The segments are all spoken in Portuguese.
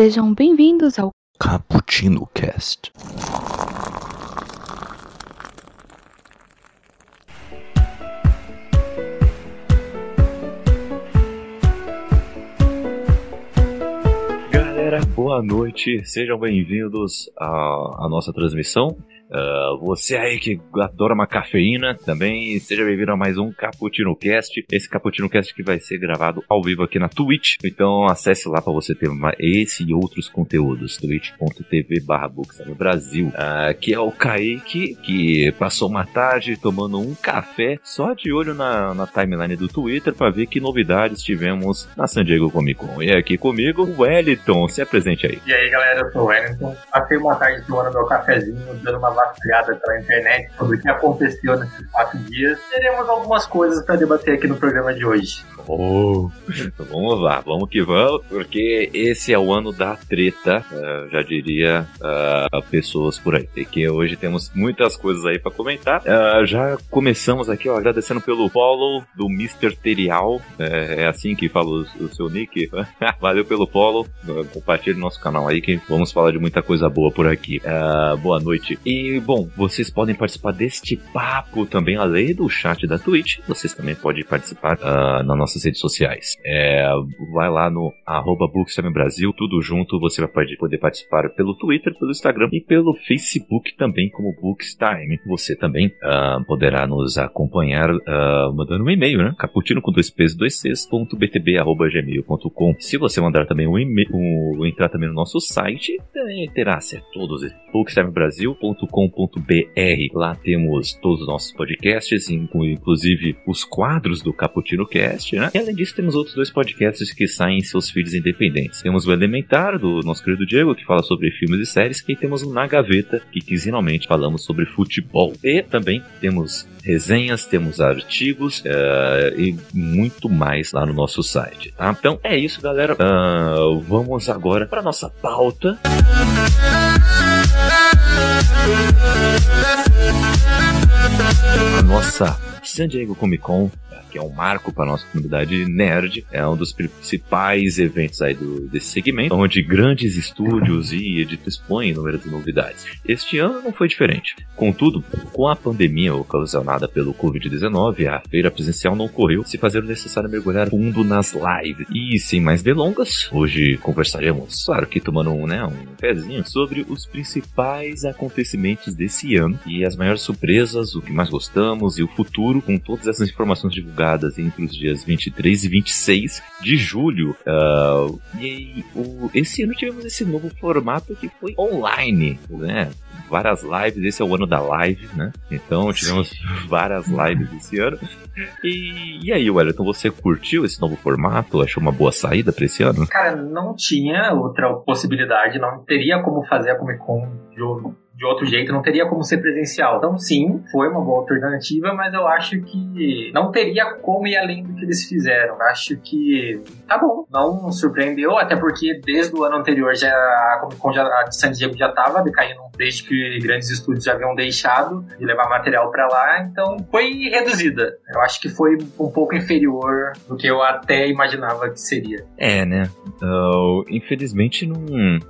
Sejam bem-vindos ao Cappuccino Cast. Galera, boa noite, sejam bem-vindos à, à nossa transmissão. Uh, você aí que adora uma cafeína também, seja bem-vindo a mais um Cappuccino Cast. Esse Cappuccino Cast que vai ser gravado ao vivo aqui na Twitch. Então acesse lá para você ter esse e outros conteúdos. twitch.tv barra Brasil. Uh, que é o Kaique, que passou uma tarde tomando um café só de olho na, na timeline do Twitter para ver que novidades tivemos na San Diego Comic Con. E aqui comigo, o Wellington. Se apresente aí. E aí, galera, eu sou o Wellington. Passei uma tarde tomando meu cafezinho, dando uma vasculhada pela internet sobre o que aconteceu nesses quatro dias. Teremos algumas coisas para debater aqui no programa de hoje. Oh, vamos lá, vamos que vamos, porque esse é o ano da treta, uh, já diria uh, pessoas por aí. que hoje temos muitas coisas aí para comentar. Uh, já começamos aqui, ó, agradecendo pelo follow do Mr. Terial, é, é assim que fala o, o seu nick. Valeu pelo follow, compartilhe nosso canal aí que vamos falar de muita coisa boa por aqui. boa noite. E, bom, vocês podem participar deste papo também, além do chat da Twitch, vocês também podem participar na nossa nossas redes sociais. É, vai lá no arroba Brasil, tudo junto, você vai poder participar pelo Twitter, pelo Instagram e pelo Facebook também como Bookstime. Você também uh, poderá nos acompanhar uh, mandando um e-mail, né? Caputino com dois p's, dois c's, ponto btb, arroba gmail.com. Se você mandar também um e-mail, um, entrar também no nosso site, terá acesso a todos bookstimebrasil.com.br. Lá temos todos os nossos podcasts, inclusive os quadros do Caputino Cast, né? E além disso, temos outros dois podcasts que saem em seus feeds independentes. Temos o Elementar, do nosso querido Diego, que fala sobre filmes e séries, e temos o Na Gaveta, que quinzenalmente falamos sobre futebol. E também temos resenhas, temos artigos uh, e muito mais lá no nosso site. Tá? Então é isso, galera. Uh, vamos agora para nossa pauta. A nossa San Diego Comic Con que é um marco para nossa comunidade nerd, é um dos principais eventos aí do, desse segmento, onde grandes estúdios e editores expõem inúmeras novidades. Este ano não foi diferente. Contudo, com a pandemia ocasionada pelo Covid-19, a feira presencial não ocorreu, se fazer o necessário mergulhar fundo nas lives. E sem mais delongas, hoje conversaremos, claro que tomando um, né, um pezinho, sobre os principais acontecimentos desse ano e as maiores surpresas, o que mais gostamos e o futuro, com todas essas informações divulgadas divulgadas entre os dias 23 e 26 de julho. Uh, e o, esse ano tivemos esse novo formato que foi online, né? Várias lives, esse é o ano da live, né? Então tivemos várias lives esse ano. E, e aí, Wellington, você curtiu esse novo formato? Achou uma boa saída para esse ano? Cara, não tinha outra possibilidade, não teria como fazer a Comic Con de de outro jeito, não teria como ser presencial. Então, sim, foi uma boa alternativa, mas eu acho que não teria como ir além do que eles fizeram. Acho que tá bom, não surpreendeu, até porque desde o ano anterior já a Comic Con já, a de San Diego já estava decaindo desde que grandes estúdios já haviam deixado de levar material para lá, então foi reduzida. Eu acho que foi um pouco inferior do que eu até imaginava que seria. É, né? Uh, infelizmente não,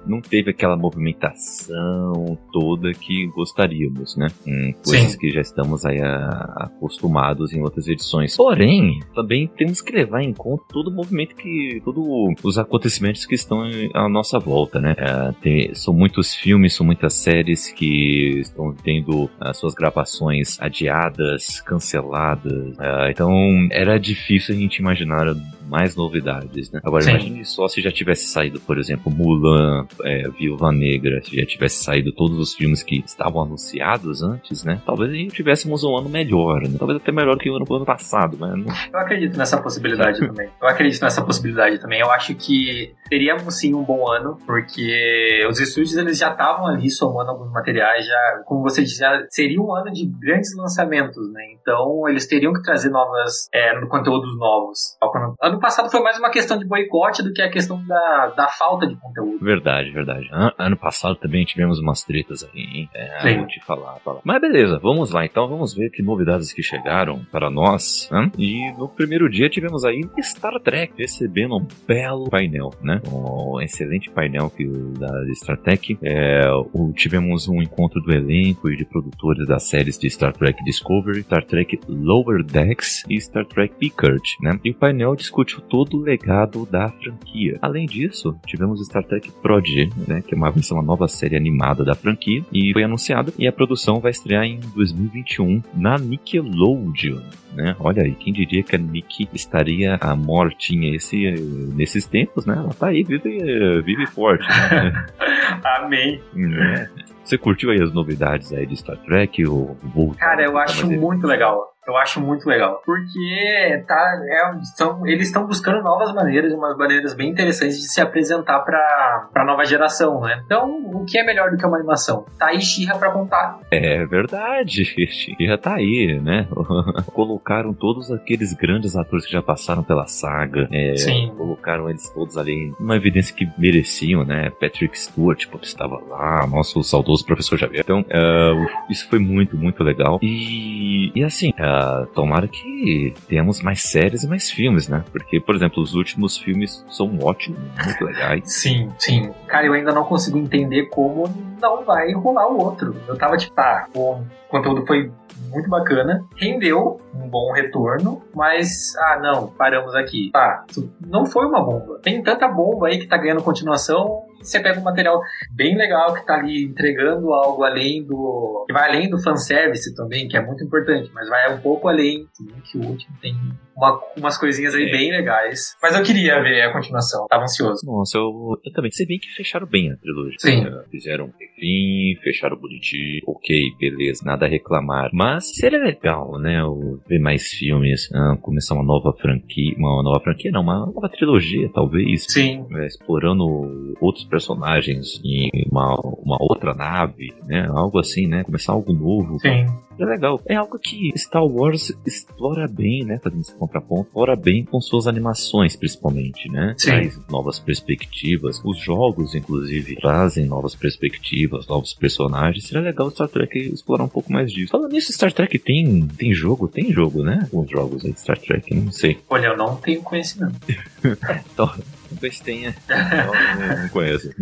não teve aquela movimentação toda toda que gostaríamos, né? Hum, coisas Sim. que já estamos aí a, acostumados em outras edições. Porém, também temos que levar em conta todo o movimento que, todos os acontecimentos que estão à nossa volta, né? É, tem, são muitos filmes, são muitas séries que estão tendo as suas gravações adiadas, canceladas. É, então, era difícil a gente imaginar mais novidades, né? Agora, Sim. imagine só se já tivesse saído, por exemplo, Mulan, é, Viúva Negra, se já tivesse saído todos os filmes que estavam anunciados antes, né? Talvez a gente tivéssemos um ano melhor, né? Talvez até melhor que o ano, ano passado, mas não... Eu acredito nessa possibilidade também. Eu acredito nessa possibilidade também. Eu acho que teríamos sim um bom ano, porque os estúdios eles já estavam ali somando alguns materiais, já, como você disse, já seria um ano de grandes lançamentos, né? Então eles teriam que trazer novas, é, conteúdos novos. Ano ano passado foi mais uma questão de boicote do que a questão da, da falta de conteúdo. Verdade, verdade. An ano passado também tivemos umas tretas aí, hein? É, Sim. vou te falar, falar. Mas beleza, vamos lá. Então vamos ver que novidades que chegaram para nós. Né? E no primeiro dia tivemos aí Star Trek recebendo um belo painel, né? Um excelente painel que, da Star Trek. É, o, tivemos um encontro do elenco e de produtores das séries de Star Trek Discovery, Star Trek Lower Decks e Star Trek Picard, né? E o painel discutiu todo o legado da franquia. Além disso, tivemos Star Trek Prodigy, né? Que é uma, uma nova série animada da franquia e foi anunciada e a produção vai estrear em 2021 na Nickelodeon né? Olha aí, quem diria que a Nick estaria a mortinha esse, nesses tempos, né? Ela tá aí, vive, vive forte, né? Amém. É. Você curtiu aí as novidades aí de Star Trek? Ou Cara, eu acho muito legal. Eu acho muito legal. Porque tá, é, são, eles estão buscando novas maneiras, umas maneiras bem interessantes de se apresentar para a nova geração, né? Então, o que é melhor do que uma animação? Tá aí Xirra pra contar. É verdade. Xirra tá aí, né? Colocaram todos aqueles grandes atores que já passaram pela saga. É, Sim. Colocaram eles todos ali uma evidência que mereciam, né? Patrick Stewart, tipo, estava lá, nosso saudoso professor Javier. Então, uh, isso foi muito, muito legal. E, e assim, uh, tomara que tenhamos mais séries e mais filmes, né? Porque, por exemplo, os últimos filmes são ótimos, muito legais. Sim, sim. Cara, eu ainda não consigo entender como não vai rolar o outro. Eu tava tipo, tá, o conteúdo foi muito bacana, rendeu um bom retorno, mas, ah, não, paramos aqui. Tá, não foi uma bomba. Tem tanta bomba aí que tá ganhando continuação, você pega um material bem legal que tá ali entregando algo além do. que vai além do fanservice também, que é muito importante, mas vai um pouco além, que o último tem uma, umas coisinhas aí é. bem legais. Mas eu queria ver a continuação, tava ansioso. Nossa, eu, eu também. Você bem que fecharam bem a trilogia. Sim. Né? Fizeram enfim, fecharam bonitinho, ok, beleza, nada a reclamar. Mas seria legal, né? Ver mais filmes, ah, começar uma nova franquia, uma nova franquia, não, uma nova trilogia, talvez. Sim. É, explorando outros personagens em uma, uma outra nave, né? Algo assim, né? Começar algo novo. Sim. É legal. É algo que Star Wars explora bem, né? Fazendo esse contraponto, explora bem com suas animações, principalmente, né? Sim. Traz novas perspectivas. Os jogos, inclusive, trazem novas perspectivas, novos personagens. Seria legal Star Trek explorar um pouco mais disso. Falando nisso, Star Trek tem, tem jogo? Tem jogo, né? Alguns jogos aí de Star Trek, não sei. Olha, eu não tenho conhecimento. então, Talvez tenha. Não, não conheço.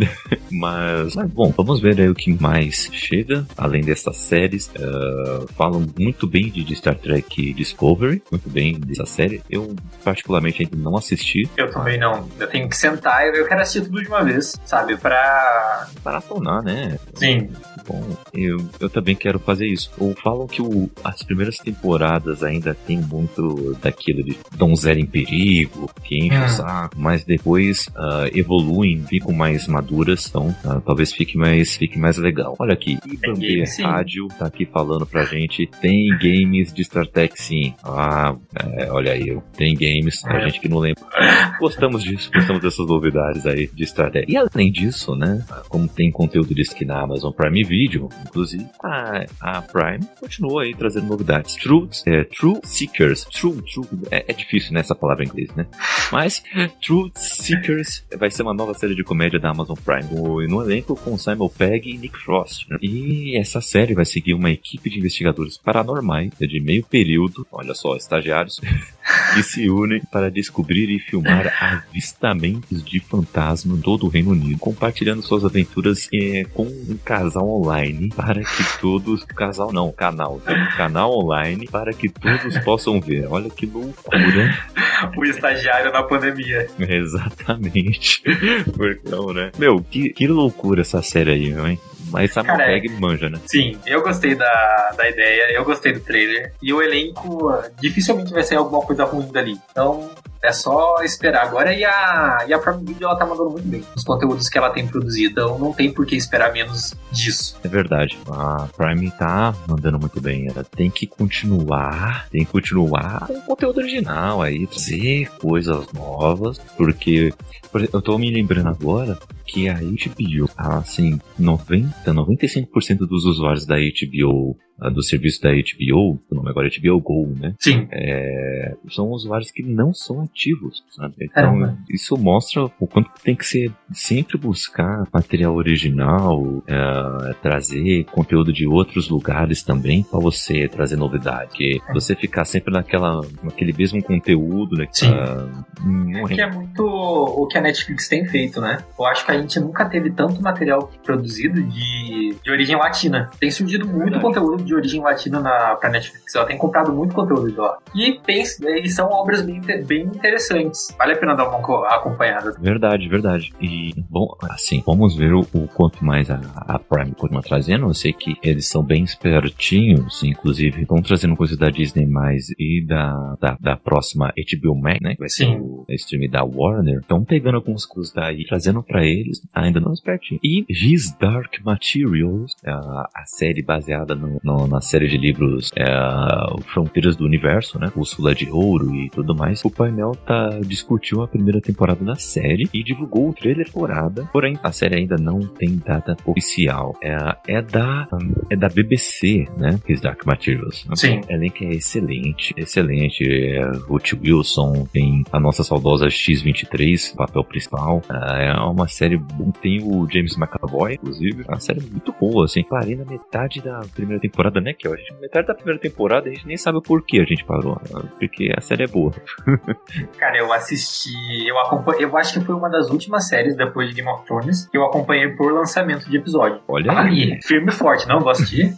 Mas, mas, bom, vamos ver aí o que mais chega, além dessas séries. Uh, falam muito bem de, Star Trek Discovery, muito bem dessa série. Eu, particularmente, ainda não assisti. Eu também não. Eu tenho que sentar, eu quero assistir tudo de uma vez, sabe? Pra. Maratonar, né? Sim bom. Eu, eu também quero fazer isso. Ou falam que o, as primeiras temporadas ainda tem muito daquilo de donzela em perigo, que enche o ah. saco, mas depois uh, evoluem, ficam mais maduras, então uh, talvez fique mais, fique mais legal. Olha aqui, Ibambe Rádio tá aqui falando pra gente, tem games de Star Trek sim. Ah, é, olha aí, tem games, a gente que não lembra. Gostamos disso, gostamos dessas novidades aí de Star Trek. E além disso, né, como tem conteúdo disso aqui na Amazon Prime Video, inclusive, a, a Prime continua aí trazendo novidades. True, é, True Seekers. True, True. É, é difícil nessa né, palavra em inglês, né? Mas True Seekers vai ser uma nova série de comédia da Amazon Prime. No elenco com Simon Pegg e Nick Frost. Né? E essa série vai seguir uma equipe de investigadores paranormais de meio período, olha só, estagiários, que se unem para descobrir e filmar avistamentos de fantasma em todo o Reino Unido, compartilhando suas aventuras é, com um casal online para que todos. Casal não, canal. Tem um canal online para que todos possam ver. Olha que loucura. o estagiário na pandemia. Exatamente. Né? Meu, que, que loucura essa série aí, hein? Mas Simon Cara, Pegg manja, né? Sim, eu gostei da, da ideia, eu gostei do trailer. E o elenco dificilmente vai sair alguma coisa ruim dali. Então, é só esperar agora. E a, e a Prime Video ela tá mandando muito bem os conteúdos que ela tem produzido. Então não tem por que esperar menos disso. É verdade. A Prime tá mandando muito bem. Ela tem que continuar, tem que continuar com o conteúdo original aí, trazer coisas novas, porque eu tô me lembrando agora que a HBO, assim, 90, 95% dos usuários da HBO do serviço da HBO, o nome agora é HBO Go, né? Sim. É, são usuários que não são ativos, sabe? Então, isso mostra o quanto tem que ser sempre buscar material original, é, trazer conteúdo de outros lugares também para você trazer novidade. Porque é. você ficar sempre naquela, naquele mesmo conteúdo, né? Sim. Uh, é que é muito o que a Netflix tem feito, né? Eu acho que a gente nunca teve tanto material produzido de, de origem latina. Tem surgido muito Verdade. conteúdo de origem latina na, pra Netflix. Ela tem comprado muito conteúdo de lá. E, tem, e são obras bem, bem interessantes. Vale a pena dar uma acompanhada. Verdade, verdade. E, bom, assim, vamos ver o, o quanto mais a, a Prime continua trazendo. Eu sei que eles são bem espertinhos, inclusive estão trazendo coisas da Disney mais e da, da, da próxima HBO Max, né? Que vai ser o stream da Warner. Estão pegando alguns coisas daí, trazendo para eles, ainda não espertinho. E His Dark Materials, a, a série baseada no, no, na série de livros é, Fronteiras do Universo, né? Úrsula de Ouro e tudo mais. O painel tá discutiu a primeira temporada da série e divulgou o trailer temporada. Porém, a série ainda não tem data oficial. É, é da é da BBC, né? His Dark Materials. Sim. O elenco é excelente, excelente. É, Ruth Wilson tem a nossa saudosa X23, papel principal. É, é uma série tem o James McAvoy, inclusive. É uma série muito boa, assim. Parei na metade da primeira temporada, né? Que eu acho metade da primeira temporada a gente nem sabe o porquê a gente parou. Porque a série é boa. Cara, eu assisti, eu acompanhei, eu acho que foi uma das últimas séries depois de Game of Thrones que eu acompanhei por lançamento de episódio. Olha aí. aí. Firme e forte, não gosto de.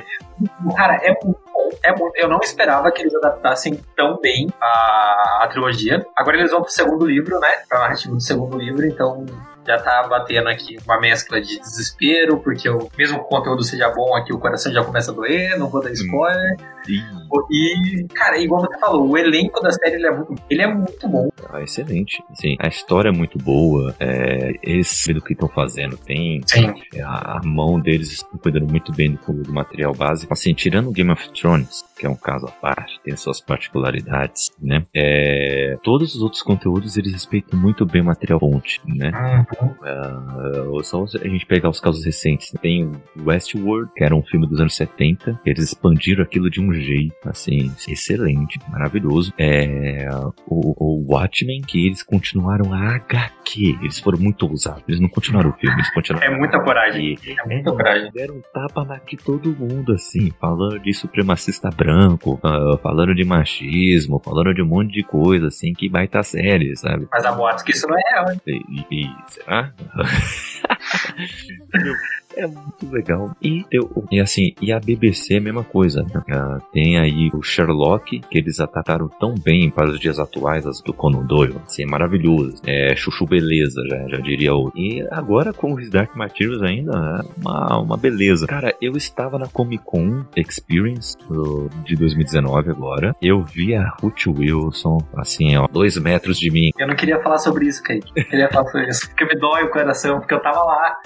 Cara, é muito é muito, eu não esperava que eles adaptassem tão bem a, a trilogia. Agora eles vão pro segundo livro, né? Pra narrativa do segundo livro, então já tá batendo aqui uma mescla de desespero, porque eu, mesmo que o conteúdo seja bom aqui, o coração já começa a doer, não vou dar spoiler. E, cara, igual você falou, o elenco da série ele é muito, ele é muito bom. Ah, excelente. Sim, a história é muito boa, é, eles do que estão fazendo, tem Sim. A, a, mão deles estão cuidando muito bem do, do material básico. Assim, tirando Game of Thrones, que é um caso à parte, tem suas particularidades, né? É, todos os outros conteúdos eles respeitam muito bem o material fonte, né? Uhum. Uh, só a gente pegar os casos recentes, tem Westworld, que era um filme dos anos 70, eles expandiram aquilo de um jeito, assim, excelente, maravilhoso. É, o, o Watchmen, que eles continuaram a HQ, eles foram muito ousados, eles não continuaram o filme, eles continuaram É muita coragem, é muita coragem. Deram um tapa na que todo mundo, assim, falando de supremacista branco, uh, falando de machismo, falando de um monte de coisa, assim, que vai estar série, sabe? Mas a boatos que isso não é real, hein? E, e, será? É muito legal. E, eu, e assim, e a BBC é a mesma coisa. Né? Uh, tem aí o Sherlock, que eles atacaram tão bem para os dias atuais, as do Conan Doyle. Assim, é maravilhoso. É chuchu beleza, já, já diria o. E agora com os Dark Materials ainda, é uma, uma beleza. Cara, eu estava na Comic Con Experience de 2019 agora. Eu vi a Ruth Wilson, assim, ó, dois metros de mim. Eu não queria falar sobre isso, Kate. Eu queria falar sobre isso, porque me dói o coração, porque eu tava lá.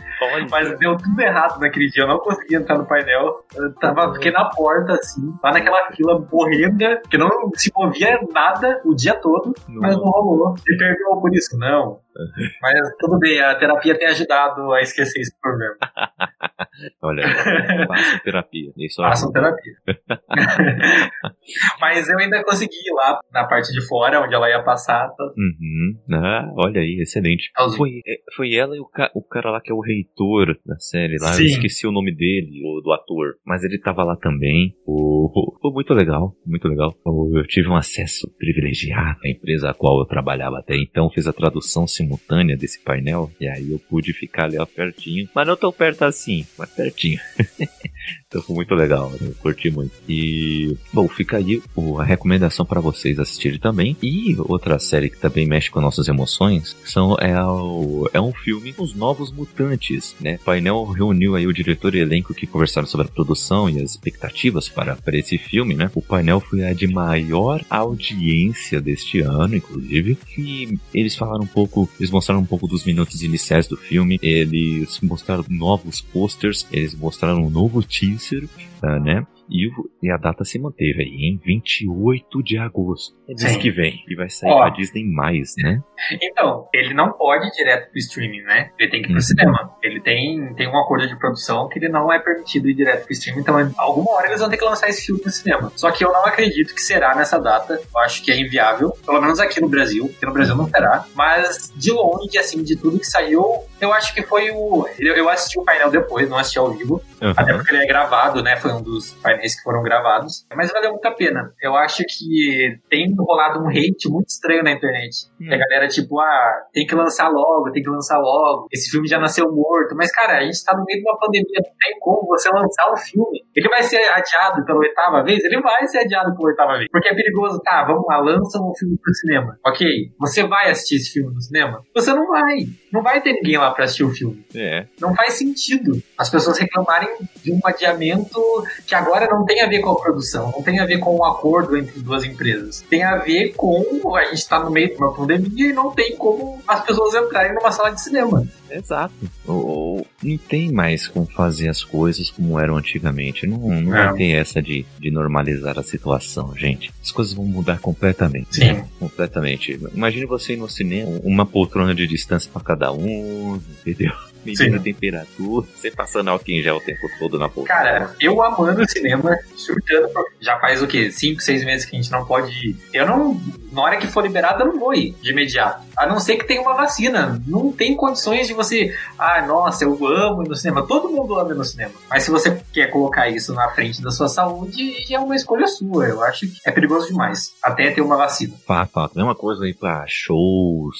Mas deu tudo errado naquele dia, eu não consegui entrar no painel. Eu tava, fiquei na porta, assim, lá naquela fila morrendo, que não se movia nada o dia todo, não. mas não rolou. Você perdeu por isso? Não. Mas tudo bem, a terapia tem ajudado a esquecer esse problema. Olha, façam terapia. Isso façam terapia. Mas eu ainda consegui ir lá na parte de fora, onde ela ia passar. Tá? Uhum. Ah, olha aí, excelente. Foi, é, foi ela e o, ca, o cara lá que é o reitor da série lá. Sim. Eu esqueci o nome dele, o, do ator. Mas ele tava lá também. O, foi muito legal, muito legal. Eu, tive um acesso privilegiado à empresa a qual eu trabalhava até então. Fiz a tradução simultânea desse painel, e aí eu pude ficar ali ó, pertinho, mas não tão perto assim, mas pertinho. então foi muito legal, eu curti muito. E, bom, fica aí a recomendação para vocês assistirem também. E outra série que também mexe com nossas emoções são, é, o, é um filme Os Novos Mutantes, né? O painel reuniu aí o diretor e elenco que conversaram sobre a produção e as expectativas para, para esse filme, né? O painel foi a de maior audiência deste ano, inclusive, e eles falaram um pouco eles mostraram um pouco dos minutos iniciais do filme, eles mostraram novos posters, eles mostraram um novo teaser, uh, né? E, o- e a data se manteve aí, em 28 de agosto. É mês que vem. E vai sair Ó. pra Disney mais, né? Então, ele não pode ir direto pro streaming, né? Ele tem que ir pro Uhum. cinema. Ele tem, tem um acordo de produção que ele não é permitido ir direto pro streaming, então alguma hora eles vão ter que lançar esse filme no cinema. Só que eu não acredito que será nessa data. Eu acho que é inviável, pelo menos aqui no Brasil, porque no Brasil não terá. Mas de longe, assim, de tudo que saiu, eu acho que foi o. Eu, eu assisti o painel depois, não assisti ao vivo. Até Aham. porque ele é gravado, né? Foi um dos painéis que foram gravados. Mas valeu muito a pena. Eu acho que tem rolado um hate muito estranho na internet. Hum. A galera, tipo, ah, tem que lançar logo, tem que lançar logo. Esse filme já nasceu morto. Mas, cara, a gente tá no meio de uma pandemia. Não tem como você lançar um filme. Ele vai ser adiado pela oitava vez? Ele vai ser adiado pela oitava vez. Porque é perigoso. Tá, vamos lá, lança um filme pro cinema. Ok, você vai assistir esse filme no cinema? Você não vai. Não vai ter ninguém lá pra assistir o filme É. não faz sentido as pessoas reclamarem de um adiamento que agora não tem a ver com a produção, não tem a ver com um acordo entre duas empresas. Tem a ver com a gente está no meio de uma pandemia e não tem como as pessoas entrarem numa sala de cinema. Exato. O- o- não tem mais como fazer as coisas como eram antigamente. Não, não É. vai ter essa de, de normalizar a situação, gente. As coisas vão mudar completamente. Sim. né? Completamente. Imagine você ir no cinema, uma poltrona de distância pra cada um, entendeu? Medindo a temperatura, você passando álcool em gel o tempo todo na poltrona. Cara, eu amando o cinema, surtando. Já faz o quê? Cinco, seis meses que a gente não pode ir. Eu não. Na hora que for liberado, eu não vou ir de imediato. A não ser que tenha uma vacina. Não tem condições de você. Ah, nossa, eu amo ir no cinema. Todo mundo ama ir no cinema. Mas se você quer colocar isso na frente da sua saúde, é uma escolha sua. Eu acho que é perigoso demais. Até ter uma vacina. Fato, fato. Mesma coisa aí pra shows,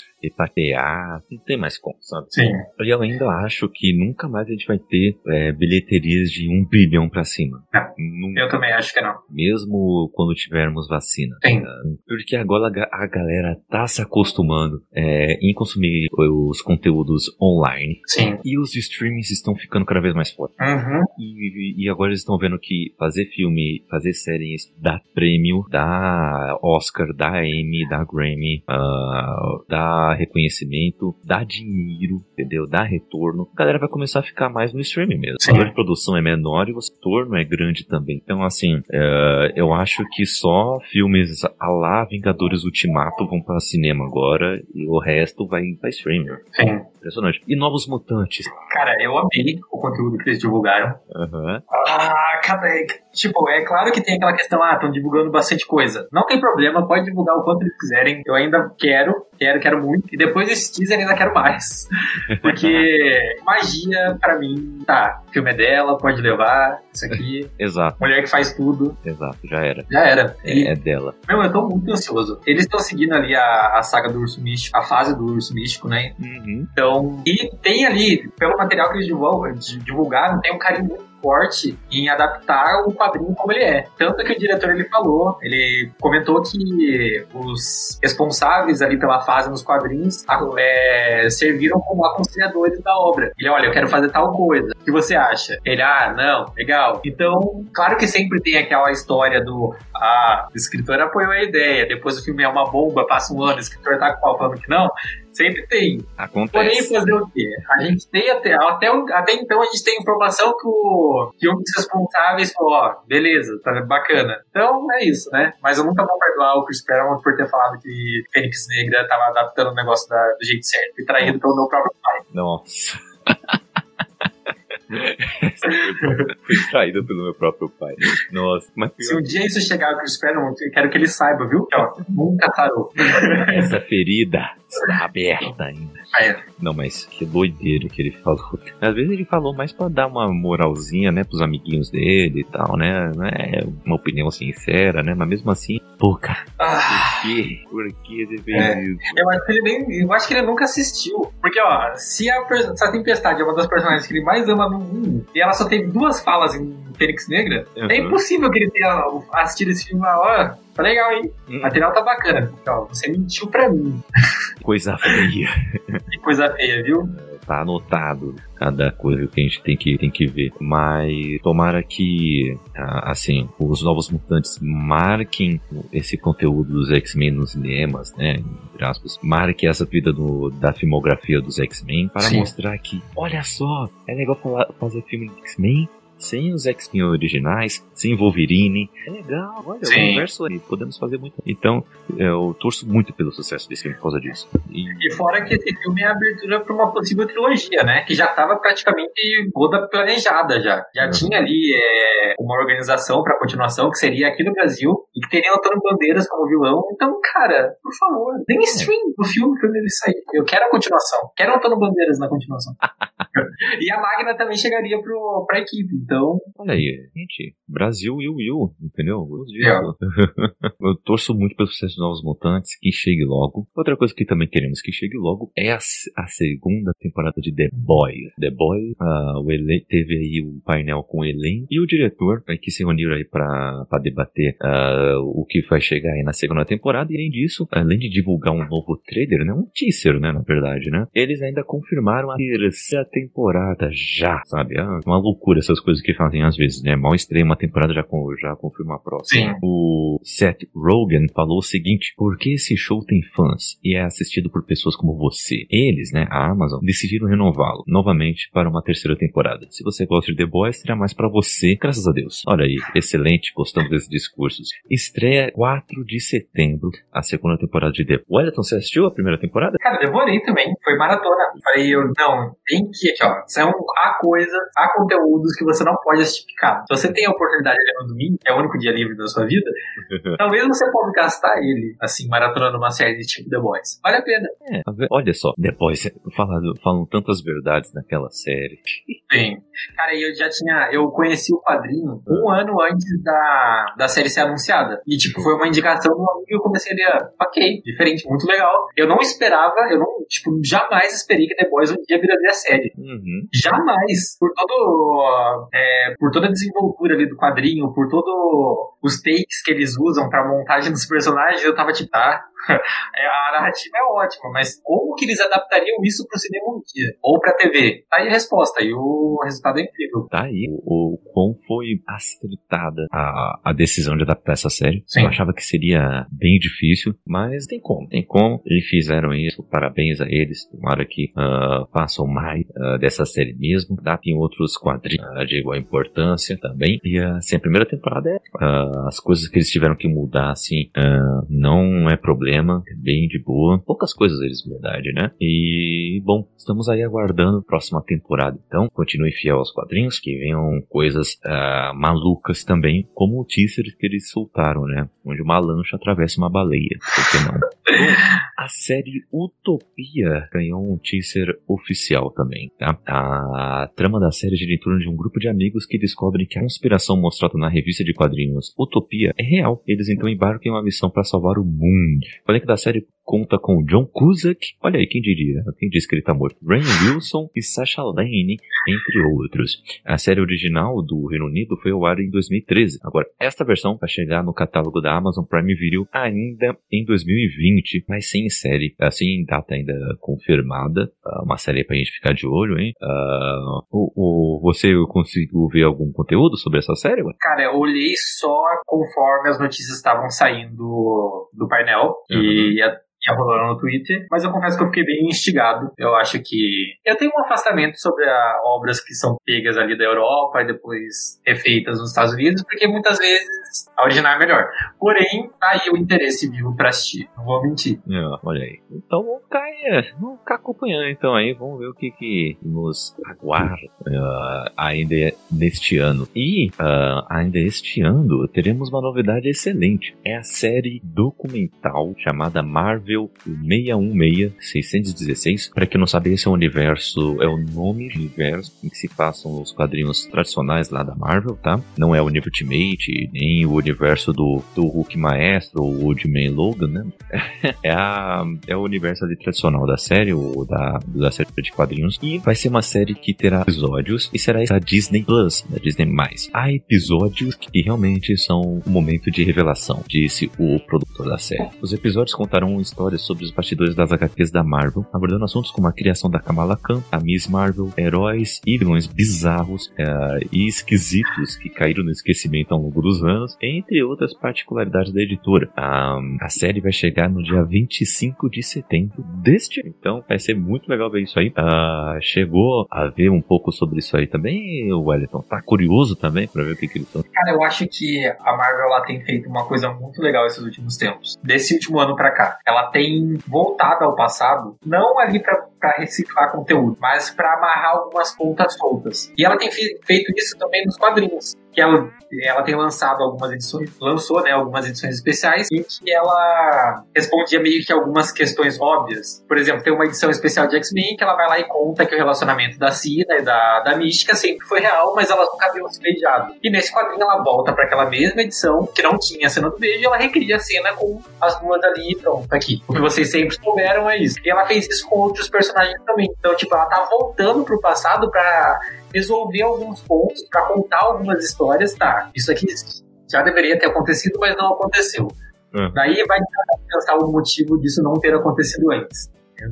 teatro, não tem mais como, sabe? Sim. E eu ainda acho que nunca mais a gente vai ter é, bilheterias de um bilhão pra cima. Não. Nunca. Eu também acho que não. Mesmo quando tivermos vacina. Sim. tá? Porque agora a ga- a galera tá se acostumando é, em consumir os conteúdos online. Sim. E os streamings estão ficando cada vez mais fortes. Uhum. E, e agora eles estão vendo que fazer filme, fazer séries dá prêmio, dá Oscar, dá Emmy, dá Grammy, ah, dá reconhecimento, dá dinheiro, entendeu? Dá retorno. A galera vai começar a ficar mais no streaming mesmo. Sim. O valor de produção é menor e o retorno é grande também. Então, assim, eh, eu acho que só filmes a lá Vingadores Ultimato vão para cinema agora e o resto vai para streaming. Sim. Impressionante. E Novos Mutantes. Cara, eu amei o conteúdo que eles divulgaram. Aham. Ah, cada. Tipo, é claro que tem aquela questão, ah, estão divulgando bastante coisa. Não tem problema, pode divulgar o quanto eles quiserem. Eu ainda quero, quero, quero muito. E depois desse teaser ainda quero mais. Porque magia, pra mim, tá, o filme é dela, pode levar, isso aqui. Exato, Mulher que faz tudo, exato, já era. já era. É, E, é dela. meu, eu tô muito ansioso. Eles estão seguindo ali a, a saga do urso místico, a fase do urso místico, né? Uhum. Então, e tem ali, pelo material que eles divulgaram, tem um carinho muito forte em adaptar o quadrinho como ele é. Tanto que o diretor ele falou, ele comentou que os responsáveis ali pela fase nos quadrinhos é, serviram como aconselhadores da obra. Ele, olha, eu quero fazer tal coisa. O que você acha? Ele, ah, não, legal. Então, claro que sempre tem aquela história do ah, o escritor apoiou a ideia, depois o filme é uma bomba, passa um ano, o escritor tá com falando que não. Sempre tem. Porém, Acontece. fazer o quê? A gente tem até, até, até então a gente tem informação que, o, que um dos responsáveis falou, ó, beleza, tá bacana. Então é isso, né? Mas eu nunca vou perdoar o Chris Claremont por ter falado que Fênix Negra tava adaptando o negócio da- do jeito certo. Fui traído pelo meu próprio pai. Nossa. Fui traído pelo meu próprio pai. Nossa, mas Se um dia isso chegar ao Chris Claremont, eu quero que ele saiba, viu? Que, ó, nunca tarou. essa ferida está aberta ainda. É. Não, mas que doideira que ele falou. Às vezes ele falou mais pra dar uma moralzinha, né, pros amiguinhos dele e tal, né? Não é uma opinião sincera, né? Mas mesmo assim, pô, cara, Ah, por quê? Por que você fez É. isso? eu acho que ele nem. Eu acho que ele nunca assistiu. Porque, ó, se a, se a Tempestade é uma das personagens que ele mais ama no e ela só teve duas falas em Fênix Negra, é Uhum. impossível que ele tenha assistido esse filme lá, ó. Tá legal, hein? Hum. O material tá bacana. Ó, você mentiu pra mim. Coisa feia. Que coisa feia, viu? Tá anotado cada coisa que a gente tem que, tem que ver. Mas tomara que, assim, os novos mutantes marquem esse conteúdo dos X-Men nos cinemas, né? Entre aspas, marque essa vida do, da filmografia dos X-Men para Sim. mostrar que, olha só, é legal falar- fazer filme de X-Men. Sem os X-Men originais, sem Wolverine. É legal, olha, Sim. o universo aí, podemos fazer muito. Então, eu torço muito pelo sucesso desse filme por causa disso. E, e fora que esse filme é a abertura para uma possível trilogia, né? Que já estava praticamente toda planejada já. Já uhum. tinha ali é, uma organização para continuação que seria aqui no Brasil e que teria Antônio Bandeiras como vilão. Então, cara, por favor, nem é. stream do filme quando ele sair. Eu quero a continuação. Quero Antônio Bandeiras na continuação. e a Magna também chegaria pro, pra equipe, então. Olha aí, gente, Brasil e o Will, entendeu? É. Eu torço muito pelo sucesso dos Novos Mutantes, que chegue logo. Outra coisa que também queremos que chegue logo é a, a segunda temporada de The Boy. The Boy, uh, o Elen, teve aí o um painel com o Elen e o diretor, né, que se reuniram aí pra, pra debater uh, o que vai chegar aí na segunda temporada. E além disso, além de divulgar um novo trailer, né, um teaser, né, na verdade, né, eles ainda confirmaram a terceira temporada já, sabe? É uma loucura essas coisas que fazem às vezes, né? Mal estreia uma temporada já, já confirma a próxima. Sim. O Seth Rogen falou o seguinte: por que esse show tem fãs e é assistido por pessoas como você? Eles, né, a Amazon, decidiram renová-lo novamente para uma terceira temporada. Se você gosta de The Boys, será mais para você, graças a Deus. Olha aí, excelente, gostamos desses discursos. Estreia 4 de setembro, a segunda temporada de The Boys. Então, você assistiu a primeira temporada? Cara, demorei também, foi maratona. Falei, eu, não, tem que, ó, são há coisas, há conteúdos que você não pode assistir picado. Se você tem a oportunidade de ler no domingo, é o único dia livre da sua vida, talvez você pode gastar ele, assim, maratonando uma série de tipo The Boys. Vale a pena. É, olha só, The Boys, falam, falam tantas verdades naquela série. Sim. Cara, eu já tinha, eu conheci o quadrinho um ano antes da, da série ser anunciada. E, tipo, foi uma indicação do amigo que eu comecei a ler, ok, diferente, muito legal. Eu não esperava, eu não, tipo, jamais esperei que The Boys um dia viraria série. Uhum. Jamais. Por todo, é, por toda a desenvoltura ali do quadrinho, por todos os takes que eles usam pra montagem dos personagens, eu tava tipo, tá, a narrativa é ótima, mas como que eles adaptariam isso pro cinema um dia? Ou pra TV? Tá aí a resposta, e o resultado é incrível. Tá aí o, o quão foi acertada a, a decisão de adaptar essa série. Sim. Eu achava que seria bem difícil, mas tem como, tem como. Eles fizeram isso, parabéns a eles. Tomara que uh, façam mais uh, dessa série mesmo. Adaptem outros quadrinhos uh, de igual importância também. E assim, a primeira temporada é as coisas que eles tiveram que mudar, assim, não é problema cinema, bem de boa. Poucas coisas eles, verdade, né? E, bom, estamos aí aguardando a próxima temporada. Então, continue fiel aos quadrinhos, que venham coisas malucas também, como o teaser que eles soltaram, né? Onde uma lancha atravessa uma baleia. Por que não? a série Utopia ganhou um teaser oficial também, tá? A trama da série gira em torno de um grupo de amigos que descobrem que a conspiração mostrada na revista de quadrinhos Utopia é real. Eles então embarcam em uma missão para salvar o mundo. O elenco da série conta com John Cusack, olha aí, quem diria, quem disse que ele tá morto, Rain Wilson e Sasha Lane, entre outros. A série original do Reino Unido foi ao ar em 2013. Agora, esta versão vai chegar no catálogo da Amazon Prime Video ainda em 2020, mas sem série, assim, em data ainda confirmada. Ah, uma série pra gente ficar de olho, hein? Uh, você conseguiu ver algum conteúdo sobre essa série? Cara, eu olhei só conforme as notícias estavam saindo do painel. Uhum. E que rolando no Twitter, mas eu confesso que eu fiquei bem instigado. Eu acho que eu tenho um afastamento sobre obras que são pegas ali da Europa e depois refeitas nos Estados Unidos, porque muitas vezes a original é melhor. Porém, tá aí o interesse vivo pra assistir, não vou mentir. É, olha aí. Então vamos ficar, aí, vamos ficar acompanhando então aí, vamos ver o que, que nos aguarda uh, ainda neste ano. E uh, ainda este ano teremos uma novidade excelente. É a série documental chamada Marvel Marvel 616 616. Para quem não sabe, esse é o universo, é o nome do universo em que se passam os quadrinhos tradicionais lá da Marvel, tá? Não é o universo Ultimate, nem o universo do, do Hulk Maestro ou o Ultimate Logan, né? é, a, é o universo ali tradicional da série, ou da, da série de quadrinhos. E vai ser uma série que terá episódios e será da Disney Plus, da Disney+. Há episódios que realmente são um momento de revelação, disse o produtor da série. Os episódios contarão uma história histórias sobre os bastidores das HQs da Marvel, abordando assuntos como a criação da Kamala Khan, a Miss Marvel, heróis e vilões bizarros uh, e esquisitos que caíram no esquecimento ao longo dos anos, entre outras particularidades da editora. Um, a série vai chegar no dia 25 de setembro deste ano, então vai ser muito legal ver isso aí. Uh, chegou a ver um pouco sobre isso aí também, o Wellington? Tá curioso também para ver o que, que eles. Cara, eu acho que a Marvel ela tem feito uma coisa muito legal esses últimos tempos. Desse último ano para cá. Ela tem voltado ao passado, não ali para reciclar conteúdo, mas para amarrar algumas pontas soltas. E ela tem feito isso também nos quadrinhos que ela, ela tem lançado algumas edições, lançou né, algumas edições especiais em que ela respondia meio que algumas questões óbvias. Por exemplo, tem uma edição especial de X-Men que ela vai lá e conta que o relacionamento da Cida e da, da Mística sempre foi real, mas elas nunca haviam se beijado. E nesse quadrinho ela volta para aquela mesma edição, que não tinha a cena do beijo, e ela recria a cena com as duas ali e pronto, tá aqui. O que vocês sempre souberam é isso. E ela fez isso com outros personagens também. Então, tipo, ela tá voltando pro passado para resolver alguns pontos, para contar algumas histórias, tá? Isso aqui já deveria ter acontecido, mas não aconteceu. É. Daí vai pensar o motivo disso não ter acontecido antes.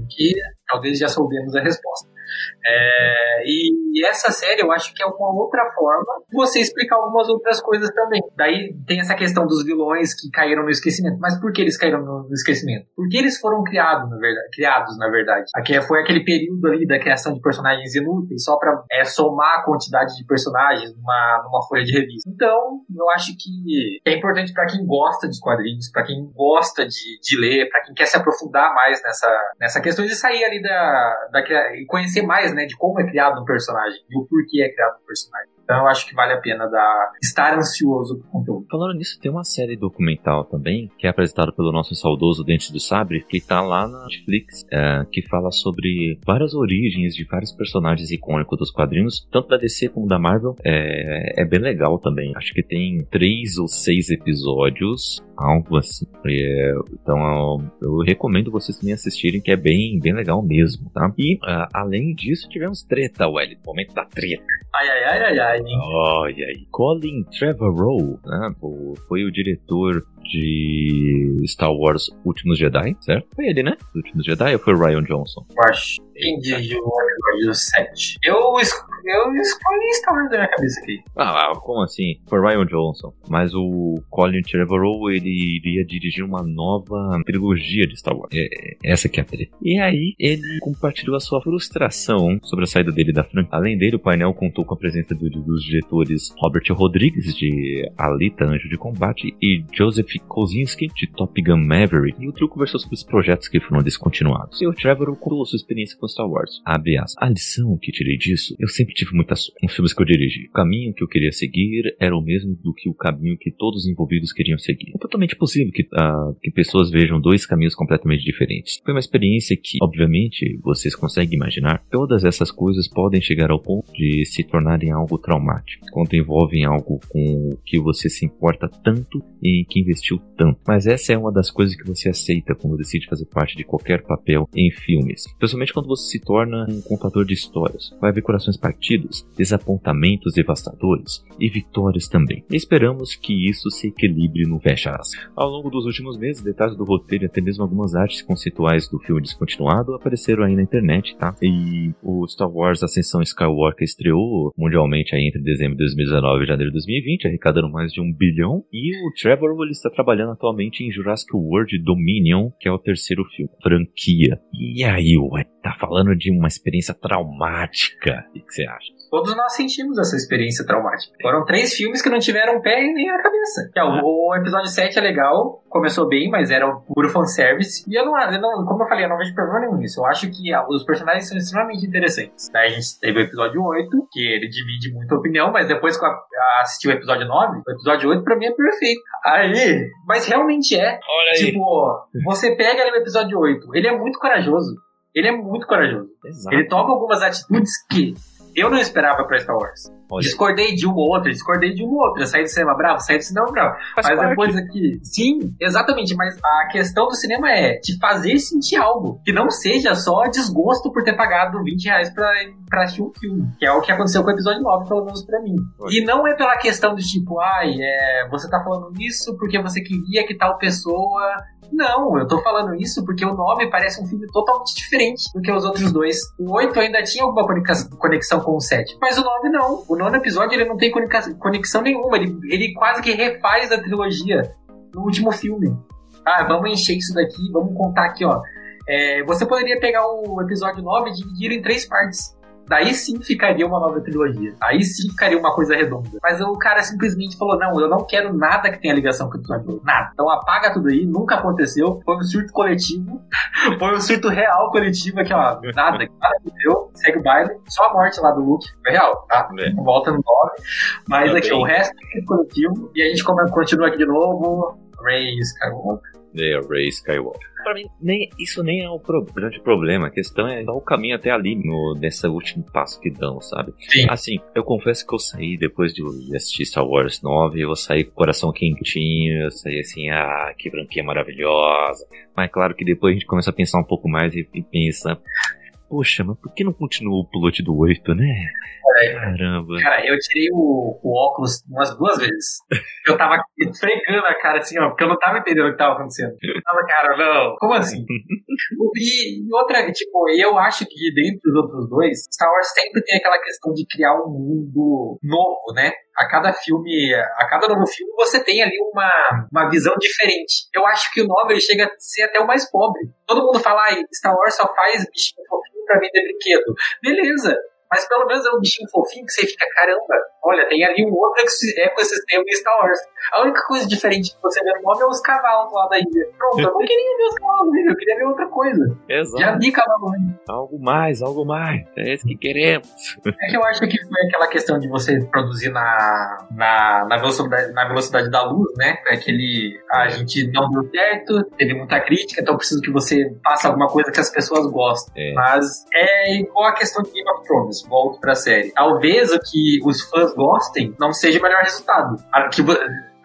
Que talvez já soubemos a resposta. É, e essa série eu acho que é uma outra forma de você explicar algumas outras coisas também. Daí tem essa questão dos vilões que caíram no esquecimento. Mas por que eles caíram no esquecimento? Porque eles foram criados, na verdade. Criados, na verdade. Aqui foi aquele período ali da criação de personagens inúteis, só pra é, somar a quantidade de personagens numa, numa folha de revista. Então, eu acho que é importante para quem gosta de quadrinhos, para quem gosta de, de ler, para quem quer se aprofundar mais nessa, nessa questão de sair ali da, da e conhecer mais, né, de como é criado um personagem e o porquê é criado um personagem. Então eu acho que vale a pena dar, estar ansioso pro conteúdo. Falando nisso, tem uma série documental também, que é apresentada pelo nosso saudoso Dente do Sabre, que tá lá na Netflix, é, que fala sobre várias origens de vários personagens icônicos dos quadrinhos, tanto da DC como da Marvel. É, é bem legal também. Acho que tem três ou seis episódios, algo assim. É, então eu recomendo vocês também assistirem, que é bem, bem legal mesmo, tá? E uh, além disso, tivemos treta, Wellington. Momento da treta. Ai, ai, ai, ai, ai. Olha aí. Colin Trevorrow, né? Foi o diretor de Star Wars Últimos Jedi, certo? Foi ele, né? Últimos Jedi ou foi o Ryan Johnson? Eu acho. Quem dirigiu o episódio 7? Eu, eu escolhi Star Wars na minha cabeça aqui. Ah, como assim? Foi Ryan Johnson. Mas o Colin Trevorrow, ele iria dirigir uma nova trilogia de Star Wars. É, essa que é a treta. E aí, ele compartilhou a sua frustração sobre a saída dele da franquia. Além dele, o painel contou com a presença do, dos diretores Robert Rodrigues, de Alita Anjo de Combate, e Joseph Kosinski, de Top Gun Maverick, e o trio conversou sobre os projetos que foram descontinuados. E o Trevor contou sua experiência com Star Wars. Abre as. A lição que tirei disso, eu sempre tive muita sorte nos filmes que eu dirigi. O caminho que eu queria seguir era o mesmo do que o caminho que todos os envolvidos queriam seguir. É totalmente possível que, uh, que pessoas vejam dois caminhos completamente diferentes. Foi uma experiência que, obviamente, vocês conseguem imaginar, todas essas coisas podem chegar ao ponto de se tornarem algo traumático, quando envolvem algo com o que você se importa tanto e que investiu investiu tanto. Mas essa é uma das coisas que você aceita quando decide fazer parte de qualquer papel em filmes. Especialmente quando você se torna um contador de histórias. Vai haver corações partidos, desapontamentos devastadores e vitórias também. Esperamos que isso se equilibre no fecha Ao longo dos últimos meses, detalhes do roteiro e até mesmo algumas artes conceituais do filme descontinuado apareceram aí na internet, tá? E o Star Wars Ascensão Skywalker estreou mundialmente aí entre dezembro de 2019 e janeiro de 2020, arrecadando mais de um bilhão. E o Trevor ele está trabalhando atualmente em Jurassic World Dominion, que é o terceiro filme, franquia. E aí, ué, tá falando de uma experiência traumática. O que você acha? Todos nós sentimos essa experiência traumática. Foram três filmes que não tiveram pé nem a cabeça. É, o, o, episódio 7 é legal, começou bem, mas era um puro fanservice. E eu não, eu não, como eu falei, eu não vejo problema nenhum nisso. Eu acho que ah, os personagens são extremamente interessantes. Daí a gente teve o episódio 8, que ele divide muita opinião, mas depois que eu assisti o episódio 9, o episódio 8 pra mim é perfeito. Aí, mas realmente é. Olha aí. Tipo, você pega ali o episódio 8, ele é muito corajoso. Ele é muito corajoso. Exato. Ele toma algumas atitudes que eu não esperava pra Star Wars. Olha. Discordei de uma ou outra, discordei de uma ou outra. Saí do cinema bravo, saí do cinema bravo. Faz mas parte. depois aqui. Sim, exatamente. Mas a questão do cinema é te fazer sentir algo. Que não seja só desgosto por ter pagado 20 reais pra, pra assistir um filme. Que é o que aconteceu com o episódio 9, pelo menos pra mim. Olha. E não é pela questão de tipo, ai, é, você tá falando isso porque você queria que tal pessoa Não, eu tô falando isso porque o 9 parece um filme totalmente diferente do que os outros dois. O 8 ainda tinha alguma conexão com o 7, mas o 9 não. O nono episódio ele não tem conexão nenhuma, ele, ele quase que refaz a trilogia no último filme. Ah, vamos encher isso daqui, vamos contar aqui, ó. É, você poderia pegar o episódio 9 e dividir em três partes. Daí sim ficaria uma nova trilogia. Aí sim ficaria uma coisa redonda. Mas o cara simplesmente falou: não, eu não quero nada que tenha ligação com o episódio Nada. Então apaga tudo aí, nunca aconteceu. Foi um surto coletivo. Foi um surto real coletivo aqui, ó. Nada, nada aconteceu. Segue o baile. Só a morte lá do Luke. Foi real, tá? É. Volta no 9. Mas Também. aqui, o resto é coletivo. E a gente continua aqui de novo. Ray Skywalker. É, Ray Skywalker. Pra mim, nem, isso nem é o pro, grande problema. A questão é dar o caminho até ali, no, nesse último passo que dão, sabe? Sim. Assim, eu confesso que eu saí depois de assistir Star Wars 9, eu saí com o coração quentinho, eu saí assim, ah, que branquinha maravilhosa. Mas claro que depois a gente começa a pensar um pouco mais e, e pensa, poxa, mas por que não continuou o piloto do 8, né? É, Caramba. Cara, eu tirei o, o, óculos umas duas vezes. Eu tava fregando a cara assim, ó, porque eu não tava entendendo o que tava acontecendo. Eu tava, cara, não, como assim? e, e outra, tipo, eu acho que dentre os outros dois, Star Wars sempre tem aquela questão de criar um mundo novo, né? a cada filme, a cada novo filme, você tem ali uma, uma visão diferente. Eu acho que o 9 ele chega a ser até o mais pobre. Todo mundo fala, ah, Star Wars só faz bichinho fofinho pra vender brinquedo. Beleza, mas pelo menos é um bichinho fofinho que você fica, caramba, olha, tem ali um outro ecossistema em Star Wars. A única coisa diferente que você vê no nome é os cavalos lá da ilha. Pronto, eu não queria ver os cavalos eu queria ver outra coisa. Exato. Já vi cavalo Algo mais, algo mais. É isso que queremos. É que eu acho que foi aquela questão de você produzir na, na, na, velocidade, na velocidade da luz, né? É aquele. A gente não deu certo, teve muita crítica, então preciso que você faça alguma coisa que as pessoas gostem. É. Mas é igual a questão de Game of Thrones volto pra série. Talvez o que os fãs gostem não seja o melhor resultado. Que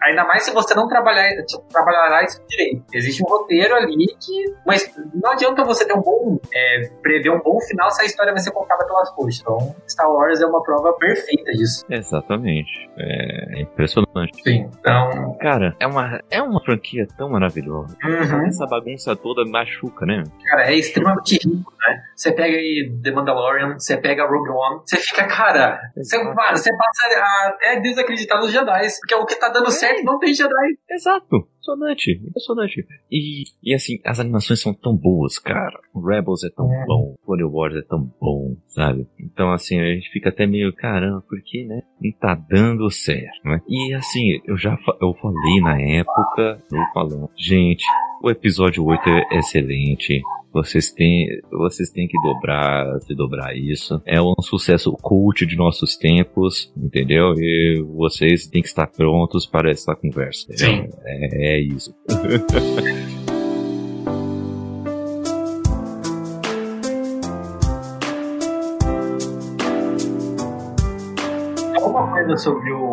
Ainda mais se você não trabalhar, tipo, trabalhará isso direito. Existe um roteiro ali que. Mas não adianta você ter um bom. É, prever um bom final se a história vai ser contada pelas coxas. Então, Star Wars é uma prova perfeita disso. Exatamente. É impressionante. Sim. Então. Cara, é uma, é uma franquia tão maravilhosa. Uhum. Essa bagunça toda machuca, né? Cara, é extremamente rico, né? Você pega aí The Mandalorian, você pega Rogue One, você fica, cara. Você, você passa até desacreditar nos Jedi. Porque é o que tá dando certo não tem Jedi. Exato. Impressionante, impressionante. E, e assim, as animações são tão boas, cara. Rebels é tão é. bom, Clone Wars é tão bom, sabe? Então, assim, a gente fica até meio, caramba, porque, né? Não tá dando certo, né? E assim, eu já eu falei na época, eu falando, gente, o episódio 8 é excelente. Vocês têm, vocês têm que dobrar, se dobrar isso. É um sucesso cult de nossos tempos, entendeu? E vocês têm que estar prontos para essa conversa. Sim. É, é isso. Alguma coisa sobre o,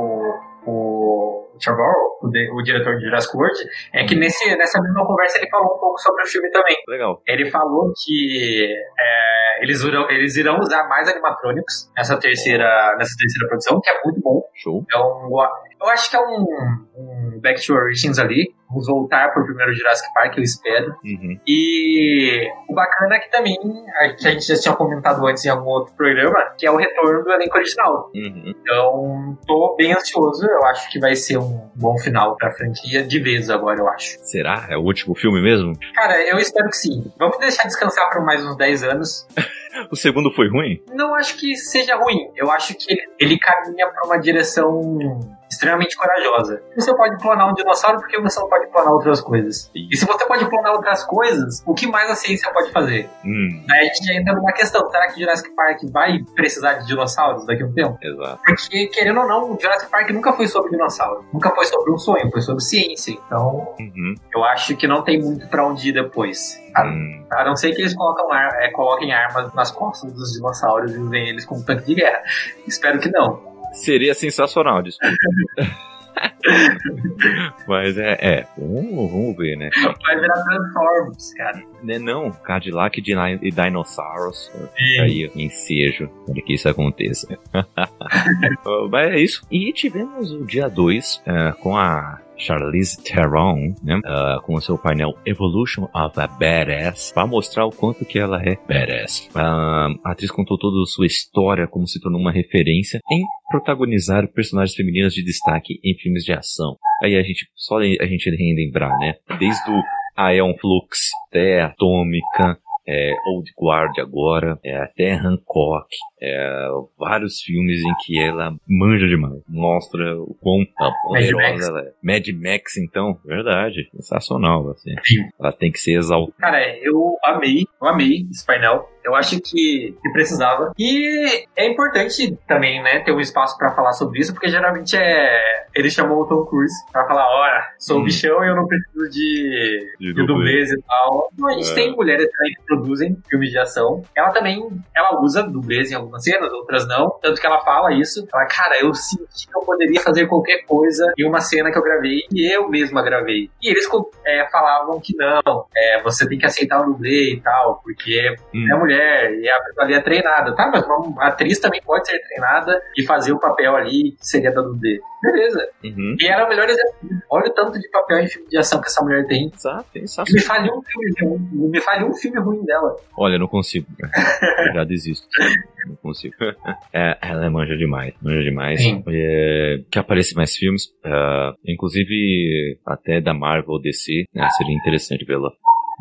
o Trevorrow, o, diretor de Jurassic World, é que nesse, nessa mesma conversa ele falou um pouco sobre o filme também. Legal. Ele falou que é, eles, irão, eles irão usar mais animatrônicos nessa terceira, nessa terceira produção, que é muito bom. Show. Então, eu acho que é um, um Back to Origins ali. Vamos voltar pro primeiro Jurassic Park, eu espero. Uhum. E o bacana é que também, que a gente já tinha comentado antes em algum outro programa, que é o retorno do elenco original. Uhum. Então, tô bem ansioso. Eu acho que vai ser um bom final pra franquia de vez agora, eu acho. Será? É o último filme mesmo? Cara, eu espero que sim. Vamos deixar descansar por mais uns 10 anos. o segundo foi ruim? Não acho que seja ruim. Eu acho que ele, ele caminha pra uma direção extremamente corajosa. Você pode clonar um dinossauro porque você não pode clonar outras coisas. E se você pode clonar outras coisas, o que mais a ciência pode fazer? Hum. Aí a gente entra numa questão: será que Jurassic Park vai precisar de dinossauros daqui a um tempo? Exato. Porque, querendo ou não, Jurassic Park nunca foi sobre dinossauro. Nunca foi sobre um sonho, foi sobre ciência. Então, uhum. eu acho que não tem muito para onde ir depois. A, hum. a, não ser que eles colocam ar, é, coloquem armas nas costas dos dinossauros e usem eles como tanque de guerra. Espero que não. Seria sensacional, desculpa. Mas é, é vamos, vamos, ver, né? Vai virar Transformers, cara. Né, não, Cadillac e Dinossauros. Aí, ensejo para que isso aconteça. Mas é isso. E tivemos o dia 2 uh, é, com a Charlize Theron, né, uh, com o seu painel Evolution of a Badass, para mostrar o quanto que ela é badass. Uh, a atriz contou toda a sua história, como se tornou uma referência em protagonizar personagens femininas de destaque em filmes de ação. Aí a gente, só a gente relembrar, né, desde o Aeon Flux até Atômica, é, Old Guard agora, é, até Hancock, é, vários filmes em que ela manja demais, mostra o quão poderosa ela é. Mad Max, então, verdade, sensacional, assim. Sim. Ela tem que ser exaltada. Cara, eu amei, eu amei esse painel. Eu acho que, que precisava. E é importante também, né, ter um espaço para falar sobre isso, porque geralmente é. Ele chamou o Tom Cruise pra falar: olha, sou hum. bichão e eu não preciso de, de, de dublês e tal. Então, a gente é. tem mulheres também que produzem filmes de ação. Ela também ela usa dublês em algumas cenas, outras não. Tanto que ela fala isso. Ela, cara, eu senti que eu poderia fazer qualquer coisa em uma cena que eu gravei e eu mesma gravei. E eles é, falavam que não, é, você tem que aceitar o dublê e tal, porque hum. é mulher mulher e a pessoa ali é treinada. Tá, mas uma atriz também pode ser treinada e fazer o papel ali que seria da D. Beleza. Uhum. E era o melhor exemplo. Olha o tanto de papel em filme de ação que essa mulher tem. Exato, exato. Me fale um filme ruim, me fale um filme ruim dela. Olha, não consigo. Já desisto. não consigo. É, ela é manja demais, manja demais. É, que aparece mais filmes, uh, inclusive até da Marvel DC, né? Seria interessante vê-la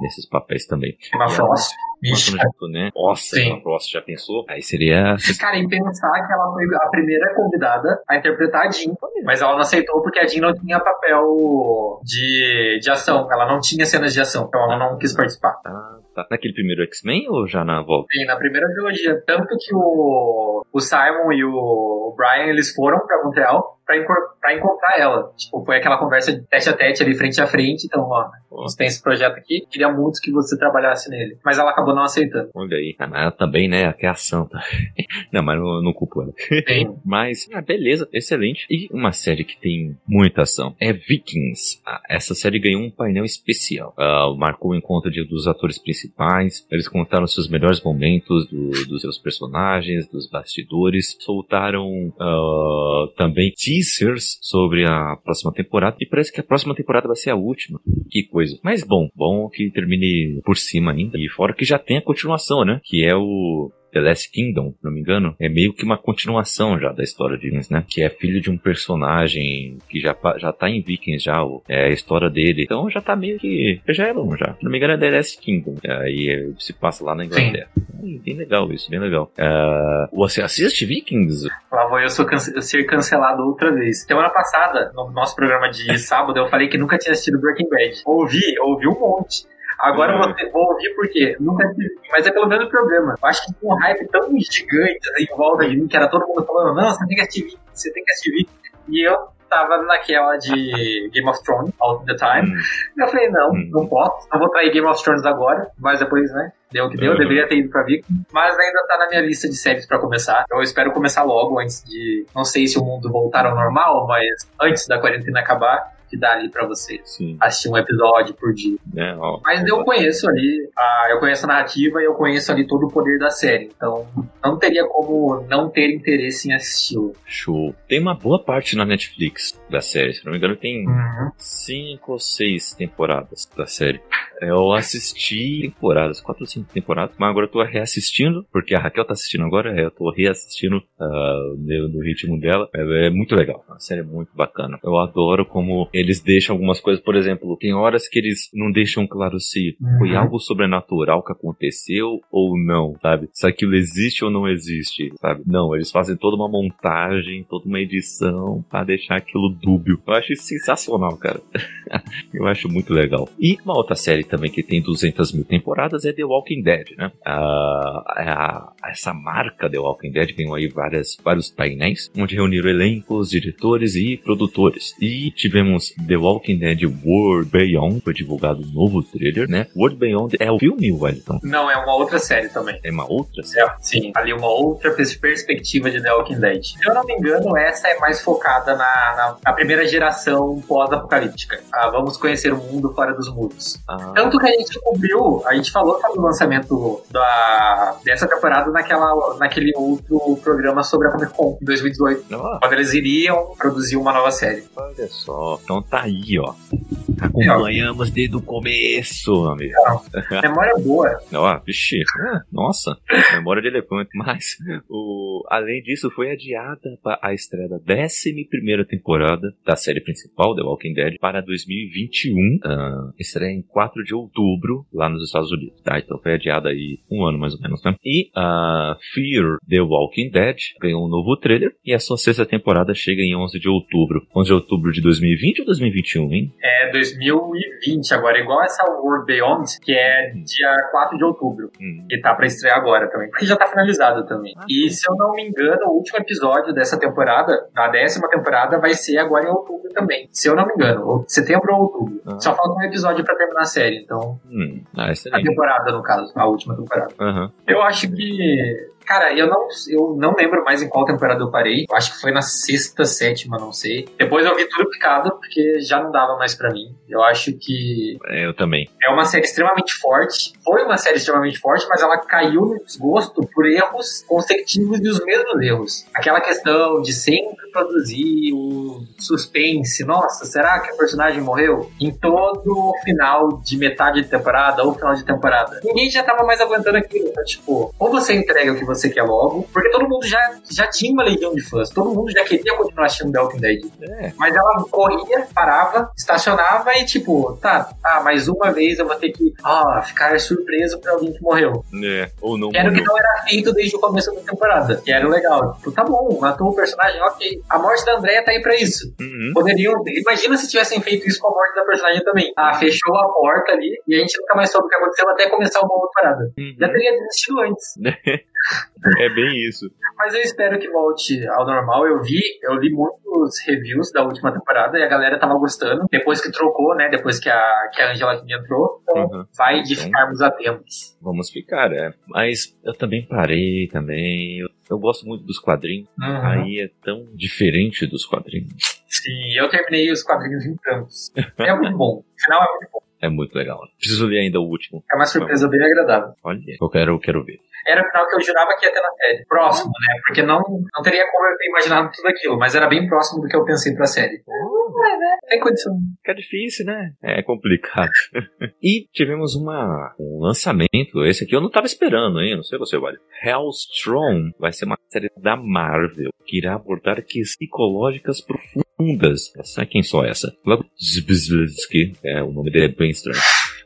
nesses papéis também. Emma Frost. Bicho. Né? Nossa, Emma Frost já pensou? Aí seria. Cara, em pensar que ela foi a primeira convidada a interpretar a Jean, mas ela não aceitou porque a Jean não tinha papel de, de ação. Ela não tinha cenas de ação, então ela não quis participar. Ah, tá. Naquele primeiro X-Men ou já na volta? Sim, na primeira trilogia. Tanto que o, o Simon e o Brian eles foram pra Montreal pra, pra encontrar ela. Tipo, foi aquela conversa de tete a tete ali, frente a frente. Então, ó, a gente tem esse projeto aqui, queria muito que você trabalhasse nele. Mas ela acabou não aceitando. Olha aí. Ah, ela também, né? Que é ação, tá? não, mas não, não culpo ela. Sim. mas, ah, beleza, excelente. E uma série que tem muita ação é Vikings. Ah, essa série ganhou um painel especial. Uh, marcou o encontro de, dos atores principais. Eles contaram seus melhores momentos do, dos seus personagens, dos bastidores. Soltaram uh, também teasers sobre a próxima temporada. E parece que a próxima temporada vai ser a última. Que coisa. Mas bom, bom que termine por cima ainda. E fora que já tem a continuação, né? Que é o The Last Kingdom, se não me engano, é meio que uma continuação já da história de Vikings, né? Que é filho de um personagem que já, já tá em Vikings já, é a história dele. Então já tá meio que. Já é bom já. Se não me engano é The Last Kingdom. Aí se passa lá na Inglaterra. Sim. Bem legal isso, bem legal. Uh, você assiste Vikings? Lá vou eu sou cance ser cancelado outra vez. Semana passada, no nosso programa de sábado, eu falei que nunca tinha assistido Breaking Bad. Ouvi, ouvi um monte. Agora uhum. você vou ouvir porque nunca tive, mas é pelo mesmo problema. Eu acho que tinha um hype tão gigante em volta de mim que era todo mundo falando: não, você tem que assistir, você tem que assistir. E eu tava naquela de Game of Thrones, all the time. Uhum. Eu falei: não, uhum. não posso, não vou trair Game of Thrones agora, mas depois, né? Deu o que deu, uhum. deveria ter ido pra Vic, mas ainda tá na minha lista de séries para começar. Eu espero começar logo antes de. Não sei se o mundo voltar ao normal, mas antes da quarentena acabar que dá ali para você Sim. assistir um episódio por dia. É, ó, Mas eu conheço ali, a, eu conheço a narrativa e eu conheço ali todo o poder da série. Então não teria como não ter interesse em assisti-lo. Show. Tem uma boa parte na Netflix da série, se não me engano, tem uhum. cinco ou seis temporadas da série. Eu assisti temporadas, quatro ou cinco temporadas, mas agora eu tô reassistindo, porque a Raquel tá assistindo agora, eu tô reassistindo uh, no, no ritmo dela. É, é, muito legal, a série é muito bacana. Eu adoro como eles deixam algumas coisas, por exemplo, tem horas que eles não deixam claro se uhum. foi algo sobrenatural que aconteceu ou não, sabe? Se aquilo existe ou não existe, sabe? Não, eles fazem toda uma montagem, toda uma edição para deixar aquilo dúbio. Eu acho isso sensacional, cara. eu acho muito legal. E uma outra série também que tem 200 mil temporadas é The Walking Dead, né? Ah, essa marca The Walking Dead ganhou aí várias, vários painéis, onde reuniram elencos, diretores e produtores. E tivemos The Walking Dead World Beyond, foi divulgado um novo trailer, né? World Beyond é o filme, Wellington? Não, é uma outra série também. É uma outra série? É, sim, ali uma outra perspectiva de The Walking Dead. Se eu não me engano, essa é mais focada na, na, na primeira geração pós-apocalíptica. Ah, vamos conhecer o mundo fora dos muros. Ah. Tanto que a gente cobriu, a gente falou sobre o lançamento da, dessa temporada naquela, naquele outro programa sobre a Comic Con em 2018. Ah. Quando eles iriam produzir uma nova série. Olha só. Então Então tá aí, ó. Acompanhamos desde o começo, amigo. Memória boa. Ó, vixi, é, nossa, memória de elefante. Mas, o, além disso, foi adiada a estreia da 11 temporada da série principal, The Walking Dead, para 2021. Uh, estreia em 4 de outubro, lá nos Estados Unidos, tá? Então foi adiada aí um ano mais ou menos, né? E uh, Fear The Walking Dead ganhou um novo trailer e a sua sexta temporada chega em 11 de outubro. 11 de outubro de 2020 ou 2021, hein? É 2020 agora, igual essa World Beyond, que é dia 4 de outubro. Hum. E tá pra estrear agora também, porque já tá finalizado também. Ah, e se eu não me engano, o último episódio dessa temporada, da décima temporada, vai ser agora em outubro também. Se eu não me engano, setembro ou outubro. Ah. Só falta um episódio pra terminar a série, então. Hum. Ah, a temporada, no caso, a última temporada. Uhum. Eu acho que Cara, eu não, eu não lembro mais em qual temporada eu parei. Eu acho que foi na sexta, sétima, não sei. Depois eu vi tudo picado, porque já não dava mais para mim. Eu acho que. Eu também. É uma série extremamente forte. Foi uma série extremamente forte, mas ela caiu no desgosto por erros consecutivos e os mesmos erros. Aquela questão de sempre produzir o suspense. Nossa, será que o personagem morreu? Em todo o final de metade de temporada ou final de temporada. Ninguém já tava mais aguentando aquilo. Então, tipo, ou você entrega o que você você quer logo, porque todo mundo já, já tinha uma legião de fãs, todo mundo já queria continuar assistindo The Walking Dead. É. Mas ela corria, parava, estacionava e tipo, tá, tá, mais uma vez eu vou ter que ah, ficar surpreso por alguém que morreu. É, ou não Era o que não era feito desde o começo da temporada, que era legal. Tipo, tá bom, matou o personagem, ok. A morte da Andrea tá aí pra isso. Uhum. Poderiam, imagina se tivessem feito isso com a morte da personagem também. Ah, fechou a porta ali e a gente nunca mais soube o que aconteceu até começar uma outra parada. Uhum. Já teria desistido antes. É bem isso. Mas eu espero que volte ao normal. Eu vi, eu li muitos reviews da última temporada e a galera tava gostando. Depois que trocou, né? Depois que a, que a Angela King entrou. Então uhum. vai de então, ficarmos atentos. Vamos ficar, é. Mas eu também parei também. Eu, eu gosto muito dos quadrinhos. Uhum. Aí é tão diferente dos quadrinhos. Sim, eu terminei os quadrinhos em tantos. É muito bom. O final é muito bom. É muito legal. Preciso ler ainda o último. É uma surpresa bem agradável. Olha, eu quero, eu quero ver era o final que eu jurava que ia ter na série. Próximo, né? Porque não, não teria como eu ter imaginado tudo aquilo, mas era bem próximo do que eu pensei pra série. Uh, né? Tem condição. Fica difícil, né? É complicado. e tivemos uma, um lançamento, esse aqui eu não tava esperando, hein? Não sei você, vale. Hellstrom vai ser uma série da Marvel que irá abordar questões psicológicas profundas. Sabe quem só essa? Zbzlsky, é, o nome dele é bem estranho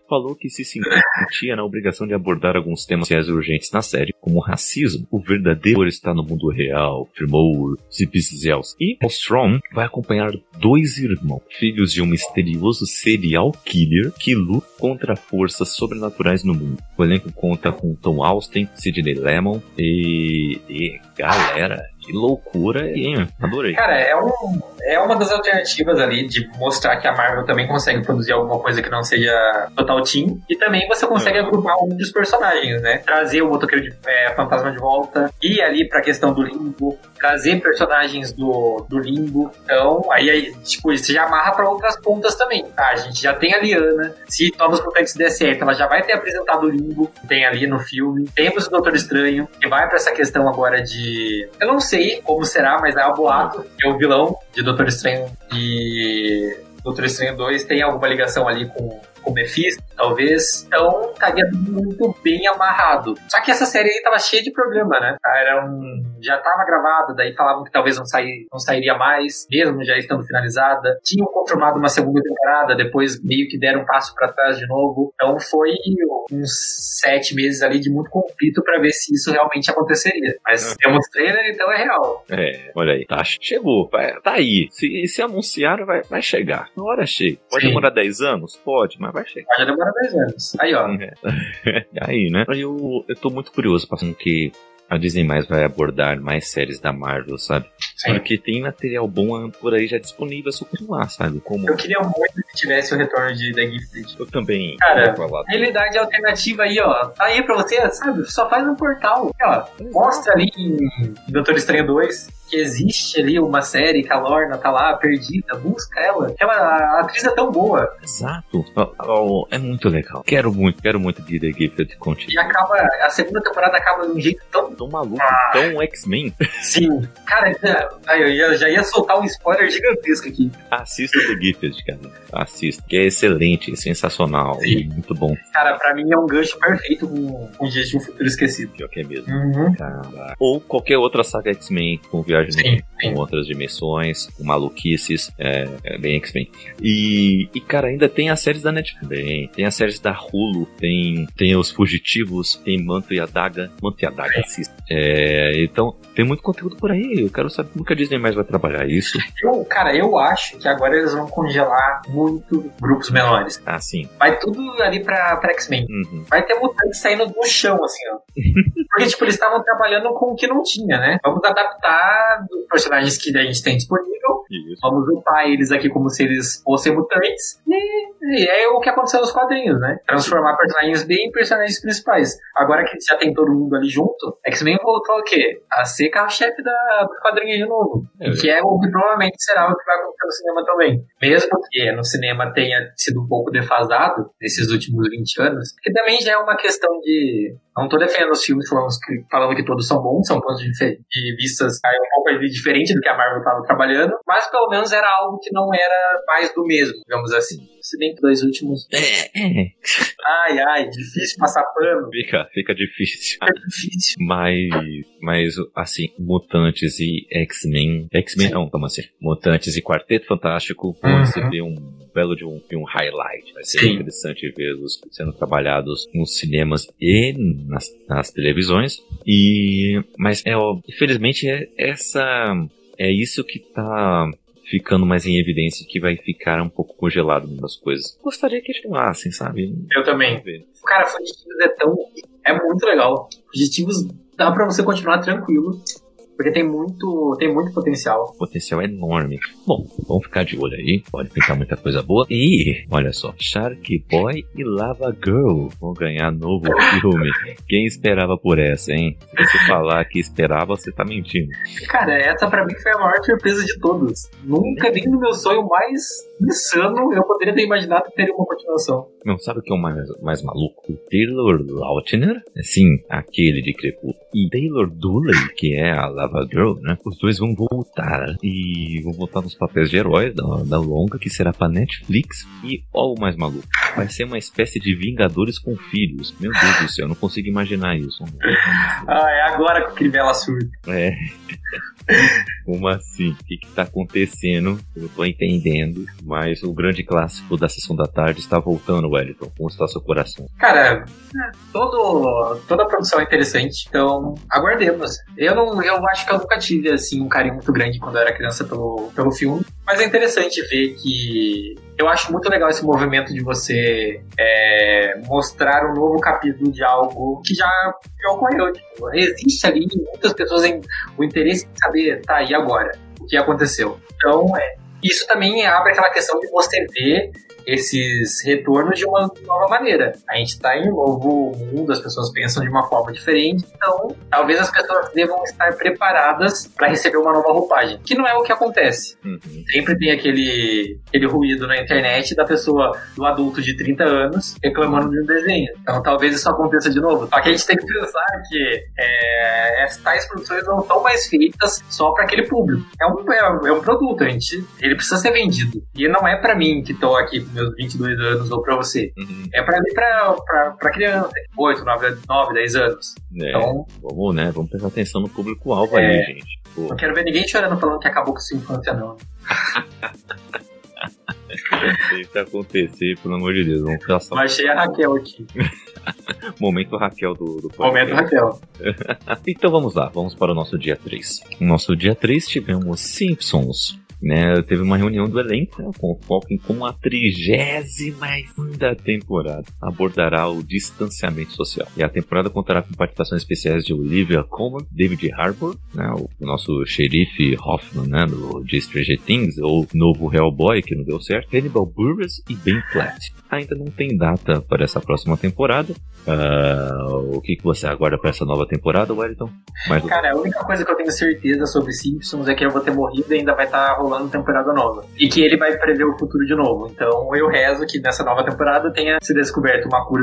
falou que se sentia na obrigação de abordar alguns temas sociais urgentes na série, como racismo. O verdadeiro está no mundo real, afirmou Zipzels. E Ostrom vai acompanhar dois irmãos, filhos de um misterioso serial killer que luta contra forças sobrenaturais no mundo. O elenco conta com Tom Austin, Sidney Lemon e, e galera que loucura, hein? Adorei. Cara, é, um, é uma das alternativas ali de mostrar que a Marvel também consegue produzir alguma coisa que não seja total team. E também você consegue uhum. agrupar outros personagens, né? Trazer o motoqueiro de é, fantasma de volta, ir ali pra questão do limbo, trazer personagens do, do limbo. Então, aí, aí tipo, você já amarra pra outras pontas também, tá? A gente já tem a Liana. Se Novos Mutantes der certo, ela já vai ter apresentado o limbo, tem ali no filme. Temos o Doutor Estranho, que vai pra essa questão agora de. Eu não sei como será, mas é o boato que o vilão de Doutor Estranho e Doutor Estranho 2 tem alguma ligação ali com o Mephisto, talvez. Então, estaria muito bem amarrado. Só que essa série aí tava cheia de problema, né? Era um... Já tava gravada, daí falavam que talvez não, sair, não sairia mais, mesmo já estando finalizada. Tinham confirmado uma segunda temporada, depois meio que deram um passo para trás de novo. Então foi uns sete meses ali de muito conflito para ver se isso realmente aconteceria. Mas temos trailer, então é real. É, olha aí. Tá, chegou, tá aí. Se, se anunciaram, vai, vai chegar. Na hora chega. Pode Sim. demorar 10 anos? Pode, mas vai chegar. Pode demorar 10 anos. Aí, ó. É. aí, né? Eu, eu tô muito curioso pra que a Disney mais vai abordar mais séries da Marvel, sabe? Sim. Porque tem material bom por aí já disponível, é só continuar, sabe? Como... Eu queria muito tivesse o retorno de The Gifted. Eu também. Cara. Realidade alternativa aí, ó. Tá aí pra você, sabe? Só faz um portal. Ó, mostra ali em Doutor Estranho 2 que existe ali uma série que a Lorna tá lá perdida, busca ela. Ela a atriz é tão boa. Exato. Oh, oh, é muito legal. Quero muito, quero muito que The Gifted contigo. E acaba, a segunda temporada acaba de um jeito tão. Tão maluco, tão X-Men. Sim. Cara, aí eu ia- já ia soltar um spoiler gigantesco aqui. Assista The Gifted, cara. Assista. Que é excelente, sensacional Sim. e muito bom. Cara, pra mim é um gancho perfeito com, com Dias de um Futuro Esquecido. Pior que é mesmo. Uhum. Ou qualquer outra saga X-Men com viagem no Sim, sim. com outras dimensões, com maluquices, é, é bem X-Men. E, e, cara, ainda tem as séries da Netflix, bem, tem as séries da Hulu, tem, tem os Fugitivos, tem Manto e Adaga, Manto e Adaga, assista. É, então, tem muito conteúdo por aí, eu quero saber como que a Disney mais vai trabalhar isso. Eu, cara, eu acho que agora eles vão congelar muito grupos menores. Ah, sim. Vai tudo ali pra, pra X-Men. Uhum. Vai ter mutantes saindo do chão, assim, ó. Porque, tipo, eles estavam trabalhando com o que não tinha, né? Vamos adaptar dos personagens que a gente tem disponível. Isso. Vamos upar eles aqui como se eles fossem mutantes. E, e é o que aconteceu nos quadrinhos, né? Transformar personagens bem em personagens principais. Agora que já tem todo mundo ali junto, X-Men voltou o quê? A ser carro-chefe da, do quadrinho de novo. É, que é o que provavelmente será o que vai acontecer no cinema também. Mesmo que no cinema tenha sido um pouco defasado nesses últimos 20 anos, que também já é uma questão de. Não tô defendendo os filmes falando que, falando que todos são bons, são pontos de, de vistas um pouco diferente do que a Marvel estava trabalhando, mas pelo menos era algo que não era mais do mesmo, digamos assim. Se bem que dois últimos. É, é. Ai, ai, difícil passar pano. Fica, fica difícil. É difícil. Mas, mas, assim, Mutantes e X-Men. X-Men não, como assim? Mutantes e Quarteto Fantástico vão Uhum. receber um belo de um, de um highlight. Vai ser Sim. interessante vê-los sendo trabalhados nos cinemas e nas, nas televisões. E, mas, é, ó, infelizmente, é essa. É isso que tá ficando mais em evidência que vai ficar um pouco congelado nas coisas. Gostaria que continuassem, sabe? Eu também. Cara, Fugitivos é tão. É muito legal. Fugitivos dá pra você continuar tranquilo. Porque tem muito, tem muito potencial. potencial enorme. Bom, vamos ficar de olho aí, pode pintar muita coisa boa. E, olha só, Shark Boy e Lava Girl vão ganhar novo filme. Quem esperava por essa, hein? Se você falar que esperava, você tá mentindo. Cara, essa pra mim foi a maior surpresa de todos. Nunca, nem no meu sonho mais insano, eu poderia ter imaginado que teria uma continuação. Não, sabe o que é o mais, mais maluco? O Taylor Lautner, sim, aquele de Crepúsculo, e Taylor Dooley, que é a Lava Girl, né? Os dois vão voltar e vão voltar nos papéis de heróis da, da longa, que será pra Netflix. E, ó, o mais maluco, vai ser uma espécie de Vingadores com filhos. Meu Deus do céu, eu não consigo imaginar isso. Ah, é agora que o Crivella surta. É. Como assim? O que, que tá acontecendo? Eu não tô entendendo. Mas o grande clássico da sessão da tarde está voltando, Wellington. Como está seu coração? Cara, é, todo, toda a produção é interessante, então aguardemos. Eu não, eu acho que eu nunca tive assim um carinho muito grande quando eu era criança pelo, pelo filme, mas é interessante ver que eu acho muito legal esse movimento de você é, mostrar um novo capítulo de algo que já, já ocorreu. Tipo, existe ali muitas pessoas em o interesse em saber, tá, e agora? O que aconteceu? Então, é, isso também abre aquela questão de você ver esses retornos de uma nova maneira. A gente está em um novo mundo, as pessoas pensam de uma forma diferente, então talvez as pessoas devam estar preparadas para receber uma nova roupagem, que não é o que acontece. Uhum. Sempre tem aquele, aquele ruído na internet da pessoa, do adulto de 30 anos, reclamando de um desenho. Então talvez isso aconteça de novo. Só que a gente tem que pensar que é, tais produções não são mais feitas só para aquele público. É um, é, é um produto, a gente, ele precisa ser vendido. E não é para mim que tô aqui meus 22 anos ou para você. Uhum. É para mim, pra, pra, pra criança, 8, 9, 9, 10 anos. É, Então, vamos, né? Vamos prestar atenção no público-alvo É. aí, gente. Pô, não quero ver ninguém chorando falando que acabou com sua infância, não. se isso acontecer, pelo amor de Deus, vamos Mas achei a Raquel aqui. momento Raquel do, do Momento. Raquel. Então vamos lá, vamos para o nosso dia 3. No nosso dia 3 tivemos Simpsons. Né, teve uma reunião do elenco né, com foco em como a trigésima da temporada abordará o distanciamento social. E a temporada contará com participações especiais de Olivia Colman, David Harbour, né, o nosso xerife Hoffman, né, do Stranger Things, ou novo Hellboy, que não deu certo, Hannibal Buress e Ben Platt. Ainda não tem data para essa próxima temporada. Uh, o que, que você aguarda para essa nova temporada, Wellington? Mais Cara, a única coisa que eu tenho certeza sobre Simpsons é que eu vou ter morrido e ainda vai estar tá rolando temporada nova. E que ele vai prever o futuro de novo. Então eu rezo que nessa nova temporada tenha se descoberto uma cura,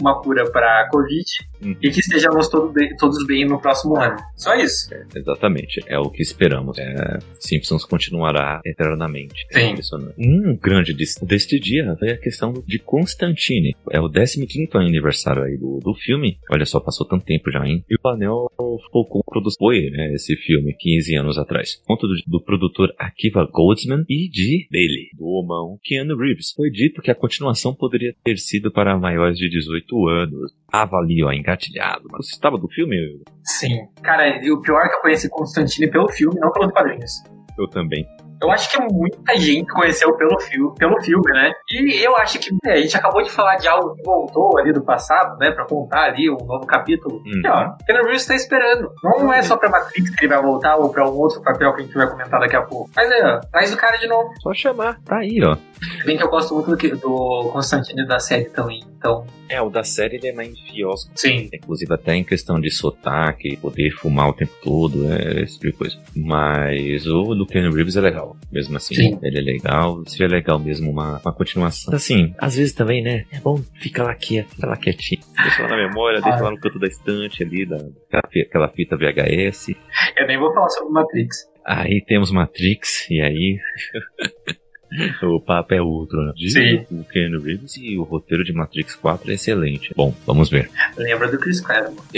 uma cura para Covid uhum. e que estejamos todo bem, todos bem no próximo ano. Só isso. É, exatamente. É o que esperamos. É, Simpsons continuará eternamente. Sim. um grande deste dia foi a questão de Constantine. É o 15 aniversário aí do, do filme. Olha só, passou tanto tempo já, hein? E o Panel focou foi, né, esse filme, 15 anos atrás. Conto do, do produtor Akiva Goldsman e de dele, do homão Keanu Reeves. Foi dito que a continuação poderia ter sido para maiores de 18 anos. Avalio, engatilhado. Mas você estava do filme? Sim. Cara, e o pior é que eu conheci Constantine pelo filme, não pelos quadrinhos. Eu também. Eu acho que muita gente conheceu pelo filme, pelo filme, né? E eu acho que é, a gente acabou de falar de algo que voltou ali do passado, né? Pra contar ali um novo capítulo. Uhum. E ó, Keanu Reeves tá esperando. Não é só pra Matrix que ele vai voltar ou pra um outro papel que a gente vai comentar daqui a pouco. Mas é, ó, traz o cara de novo. Só chamar, tá aí, ó. Bem que eu gosto muito do, do Constantino da série também, então. É, o da série ele é mais fiosco. Sim. Inclusive até em questão de sotaque, poder fumar o tempo todo, é esse tipo de coisa. Mas o do Keanu Reeves é legal, mesmo assim. Sim. Ele é legal, seria legal mesmo uma, uma continuação. Assim, às vezes também, né, é bom ficar lá quieto, ficar lá quietinho. Deixa lá na memória, deixa lá no canto da estante ali, da, aquela fita VHS. Eu nem vou falar sobre Matrix. Aí temos Matrix, e aí. o papo é outro, né? Diz Sim. o Keanu Reeves e o roteiro de Matrix 4 é excelente. Bom, vamos ver. Lembra do Chris Claremont.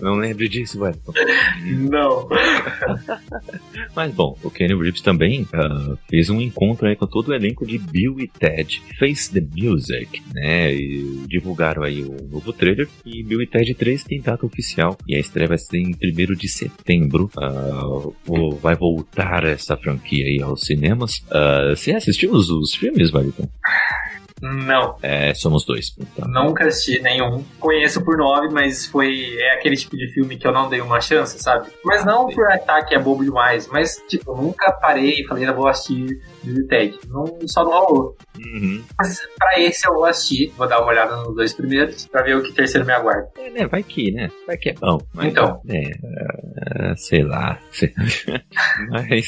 Não lembro disso, velho. Não. Mas bom, o Kenny Reeves também uh, fez um encontro aí com todo o elenco de Bill e Ted Face the Music, né? E divulgaram aí o novo trailer e Bill e Ted 3 tem data oficial e a estreia vai ser em 1 de setembro. Uh, vai voltar essa franquia aí aos cinemas. Uh, você assistiu os, os filmes, Wellington? Não. É, somos dois. Então. Nunca assisti nenhum. Conheço por nome, mas foi. É aquele tipo de filme que eu não dei uma chance, sabe? Mas não por achar que é bobo demais, mas, tipo, nunca parei e falei, eu vou assistir Bill Ted. Não, só não rolou. Uhum. Mas pra esse eu vou assistir, vou dar uma olhada nos dois primeiros, pra ver o que terceiro me aguarda. É, né? Vai que, né? Vai que é bom. Mas, então. É, é, sei lá. mas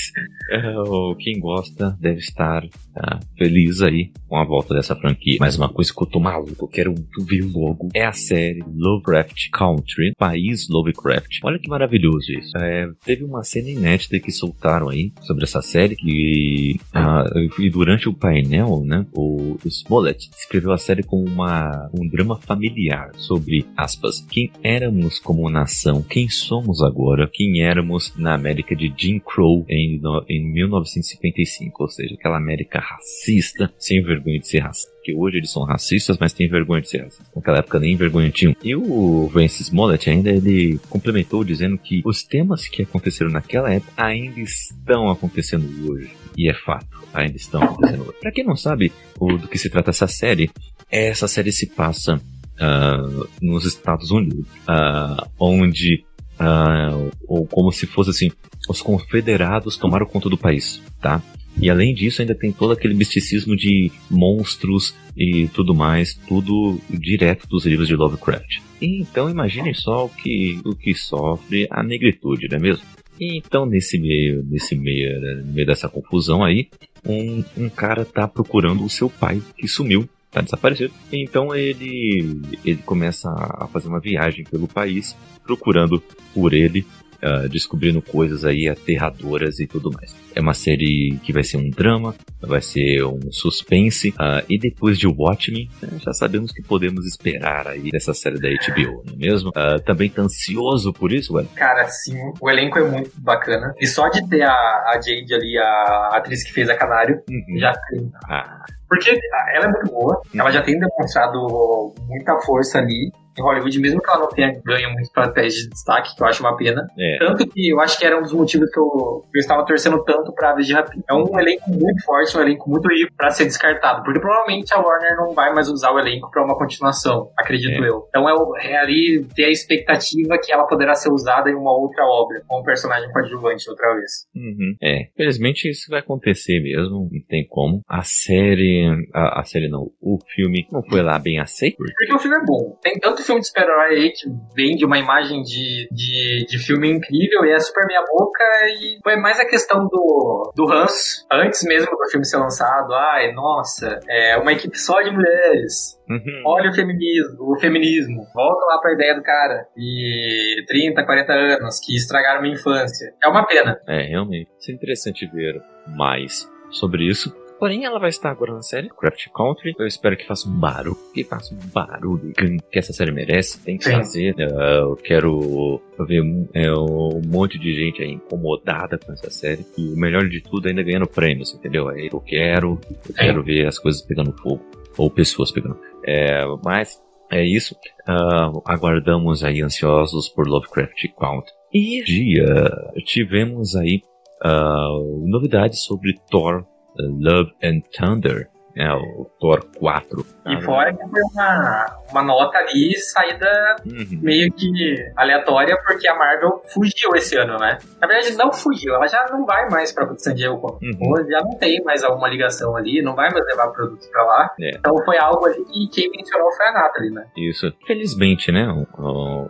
uh, quem gosta deve estar uh, feliz aí com a volta dessa franquia. Mas uma coisa que eu tô maluco, eu quero ver logo, é a série Lovecraft Country, País Lovecraft. Olha que maravilhoso isso. É, teve uma cena inédita que soltaram aí sobre essa série e, uh, e durante o painel, né, o Smollett escreveu a série como uma, um drama familiar sobre, aspas, quem éramos como nação, quem somos agora, quem éramos na América de Jim Crow em, em 1955, ou seja, aquela América racista, sem vergonha de ser racista que hoje eles são racistas, mas têm vergonha de ser racistas. Naquela época nem vergonha tinham. E o Francis Smollett ainda ele complementou dizendo que os temas que aconteceram naquela época ainda estão acontecendo hoje. E é fato, ainda estão acontecendo hoje. Pra quem não sabe o, do que se trata essa série, essa série se passa uh, nos Estados Unidos, uh, onde Uh, ou como se fosse assim, os confederados tomaram conta do país, tá? E além disso, ainda tem todo aquele misticismo de monstros e tudo mais, tudo direto dos livros de Lovecraft. Então imaginem só o que, o que sofre a negritude, não é mesmo? Então nesse meio, nesse meio, no meio dessa confusão aí, um, um cara tá procurando o seu pai que sumiu, tá desaparecido. Então ele ele começa a fazer uma viagem pelo país procurando por ele uh, descobrindo coisas aí aterradoras e tudo mais. É uma série que vai ser um drama, vai ser um suspense, uh, e depois de Watchmen, né, já sabemos que podemos esperar aí dessa série da HBO, não é mesmo? Uh, também tá ansioso por isso, velho? Cara, sim, o elenco é muito bacana. E só de ter a, a Jade ali, a atriz que fez a Canário, uhum. já tem. Ah. Porque ela é muito boa, ela já tem demonstrado muita força ali. Em Hollywood, mesmo que ela não tenha ganho muitos papéis de destaque, que eu acho uma pena. É. Tanto que eu acho que era um dos motivos que eu, eu estava torcendo tanto pra Aves de Rapina. É um elenco muito forte, um elenco muito rico pra ser descartado, porque provavelmente a Warner não vai mais usar o elenco pra uma continuação, acredito É. eu. Então é, o- é ali ter a expectativa que ela poderá ser usada em uma outra obra, como personagem coadjuvante outra vez. Uhum. É, infelizmente isso vai acontecer mesmo, não tem como. A série, a, a série não, o filme não foi lá bem aceito. Porque o filme é bom. Tem tanto filme de super-herói aí que vende uma imagem de, de, de filme incrível e é super meia boca e foi mais a questão do, do ranço, antes mesmo do filme ser lançado. Ai, nossa, é uma equipe só de mulheres. Uhum. Olha o feminismo, o feminismo. Volta lá pra ideia do cara. E 30, 40 anos que estragaram minha infância. É uma pena. É, realmente. Isso é interessante ver mais sobre isso. Porém, ela vai estar agora na série Craft Country. Eu espero que faça um barulho, que faça um barulho que- essa série merece. Tem que Sim. fazer. É, Eu quero ver um, é, um monte de gente aí incomodada com essa série. E o melhor de tudo, ainda ganhando prêmios, entendeu? Aí eu quero, eu quero ver as coisas pegando fogo. Ou pessoas pegando. É, mas é isso. Ah, aguardamos aí ansiosos por Lovecraft Country. E dia tivemos aí ah, novidades sobre Thor uh, Love and Thunder, né, o Thor 4. E fora que foi uma, uma nota ali saída uhum. meio que aleatória, porque a Marvel fugiu esse ano, né? Na verdade, não fugiu, ela já não vai mais pra San Diego. Uhum. Já não tem mais alguma ligação ali, não vai mais levar produtos pra lá. É. Então foi algo ali que quem mencionou foi a Nathalie, né? Isso. Felizmente, né?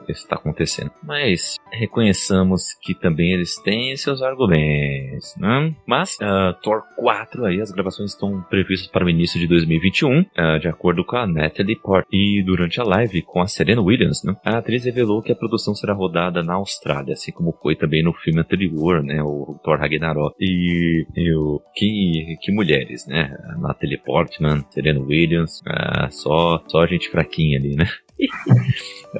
isso está acontecendo. Mas reconheçamos que também eles têm seus argumentos, né? Mas ah, Thor 4 aí, as gravações estão previstas para o início de 2021, ah, de acordo com a Natalie Portman. E durante a live com a Serena Williams, né? A atriz revelou que a produção será rodada na Austrália, assim como foi também no filme anterior, né? O Thor Ragnarok. E, e o- que, que mulheres, né? Natalie Portman, Serena Williams, ah, só, só gente fraquinha ali, né?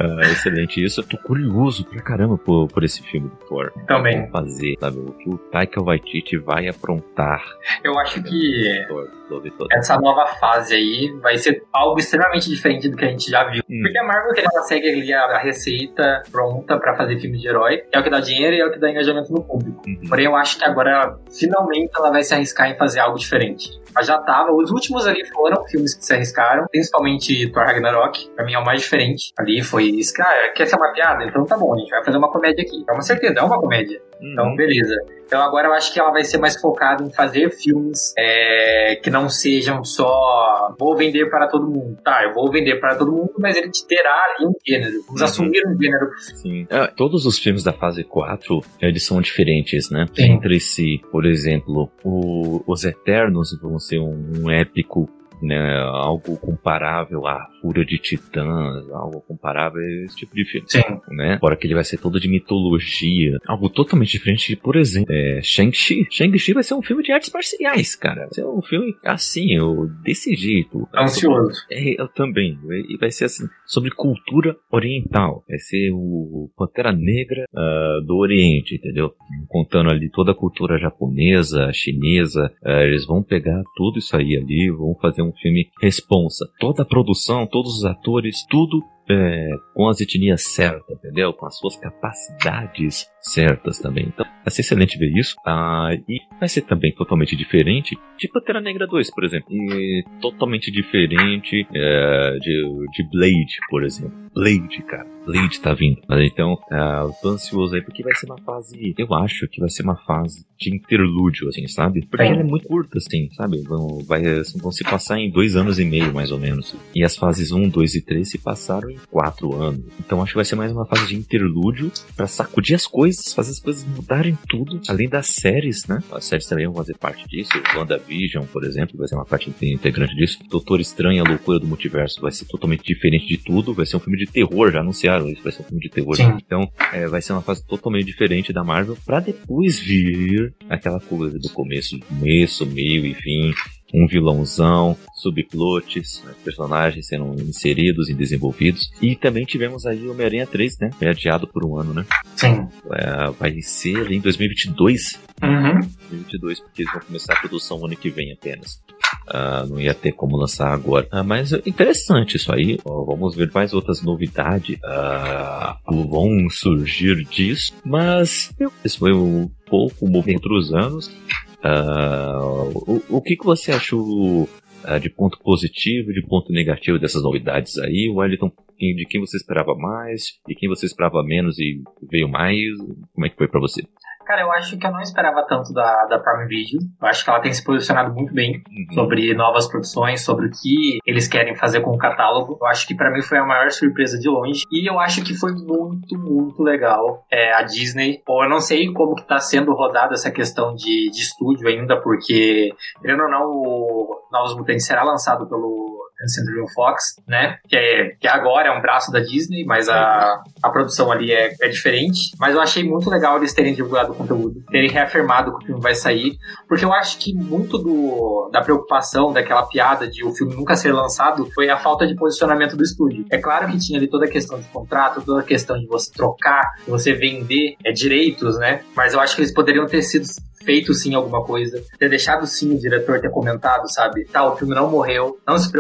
Ah, excelente isso. Eu tô curioso pra caramba por, por esse filme do Thor. Também. Fazer, sabe? O que o Taika Waititi vai aprontar. Eu acho que Thor, Thunder. essa nova fase aí vai ser algo extremamente diferente do que a gente já viu. Hum. Porque a Marvel ela segue ali a, receita pronta pra fazer filme de herói, é o que dá dinheiro e é o que dá engajamento no público. Uhum. Porém, eu acho que agora, finalmente, ela vai se arriscar em fazer algo diferente. Ela já tava, os últimos ali foram filmes que se arriscaram, principalmente Thor Ragnarok, pra mim é o mais diferente. Ali foi isso, cara, quer ser uma piada? Então tá bom, a gente vai fazer uma comédia aqui. É uma certeza, é uma comédia. Então, Uhum. beleza. Então agora eu acho que ela vai ser mais focada em fazer filmes é, que não sejam só vou vender para todo mundo. Tá, eu vou vender para todo mundo, mas ele te terá ali um gênero. Vamos Uhum. assumir um gênero. Sim. Ah, todos os filmes da fase 4, eles são diferentes, né? Sim. Entre si. Por exemplo, o- os Eternos vão ser um, um épico, né? Algo comparável à Fúria de Titãs, algo comparável a esse tipo de filme. Sim. né? Fora que ele vai ser todo de mitologia. Algo totalmente diferente de, por exemplo, é, Shang-Chi. Shang-Chi vai ser um filme de artes marciais, cara. Vai ser um filme assim, eu, desse jeito. Ansioso. É, eu também. E vai ser assim, sobre cultura oriental. Vai ser o Pantera Negra ah, do Oriente, entendeu? Contando ali toda a cultura japonesa, chinesa. Ah, eles vão pegar tudo isso aí ali, vão fazer um filme responsa. Toda a produção, todos os atores, tudo é, com as etnias certas, entendeu? Com as suas capacidades certas também. Então, vai ser excelente ver isso. Ah, e vai ser também totalmente diferente de Pantera Negra 2, por exemplo. E totalmente diferente é, de, de Blade, por exemplo. Blade, cara. Blade tá vindo. Mas Então, ah, eu tô ansioso aí porque vai ser uma fase. Eu acho que vai ser uma fase de interlúdio, assim, sabe? Porque ela é muito curta, assim, sabe? Vão, vai, vão se passar em dois anos e meio, mais ou menos. E as fases 1, 2 e 3 se passaram em quatro anos. Então acho que vai ser mais uma fase de interlúdio pra sacudir as coisas, fazer as coisas mudarem tudo. Além das séries, né? As séries também vão fazer parte disso. WandaVision, por exemplo, vai ser uma parte integrante disso. Doutor Estranho, a loucura do multiverso, vai ser totalmente diferente de tudo. Vai ser um filme de terror, já anunciaram isso, vai ser um filme de terror. Sim. Então, é, vai ser uma fase totalmente diferente da Marvel, pra depois vir aquela coisa do começo, começo, meio e fim, um vilãozão, subplots, né, personagens sendo inseridos e desenvolvidos. E também tivemos aí Homem-Aranha 3, né? Foi adiado por um ano, né? Sim. É, vai ser ali em 2022. Uhum. 2022, porque eles vão começar a produção ano que vem apenas. Uh, não ia ter como lançar agora. Uh, mas interessante isso aí. Uh, vamos ver mais outras novidades uh, vão surgir disso. Mas esse foi um pouco o movimento dos anos. o, o que, que você achou de ponto positivo e de ponto negativo dessas novidades aí? Wellington, de quem você esperava mais, de quem você esperava menos e veio mais? Como é que foi para você? Cara, eu acho que eu não esperava tanto da, da Prime Video. Eu acho que ela tem se posicionado muito bem uhum. sobre novas produções, sobre o que eles querem fazer com o catálogo. Eu acho que para mim foi a maior surpresa de longe. E eu acho que foi muito, muito legal é, a Disney. Ou eu não sei como que tá sendo rodada essa questão de, de estúdio ainda, porque, querendo ou não, o Novos Mutantes será lançado pelo Centurion Fox, né? Que, é, que agora é um braço da Disney, mas a, a produção ali é, é diferente. Mas eu achei muito legal eles terem divulgado o conteúdo, terem reafirmado que o filme vai sair, porque eu acho que muito do, da preocupação, daquela piada de o filme nunca ser lançado, foi a falta de posicionamento do estúdio. É claro que tinha ali toda a questão de contrato, toda a questão de você trocar, de você vender é, direitos, né? Mas eu acho que eles poderiam ter sido feito sim alguma coisa, ter deixado sim o diretor ter comentado, sabe? Tá, o filme não morreu, não se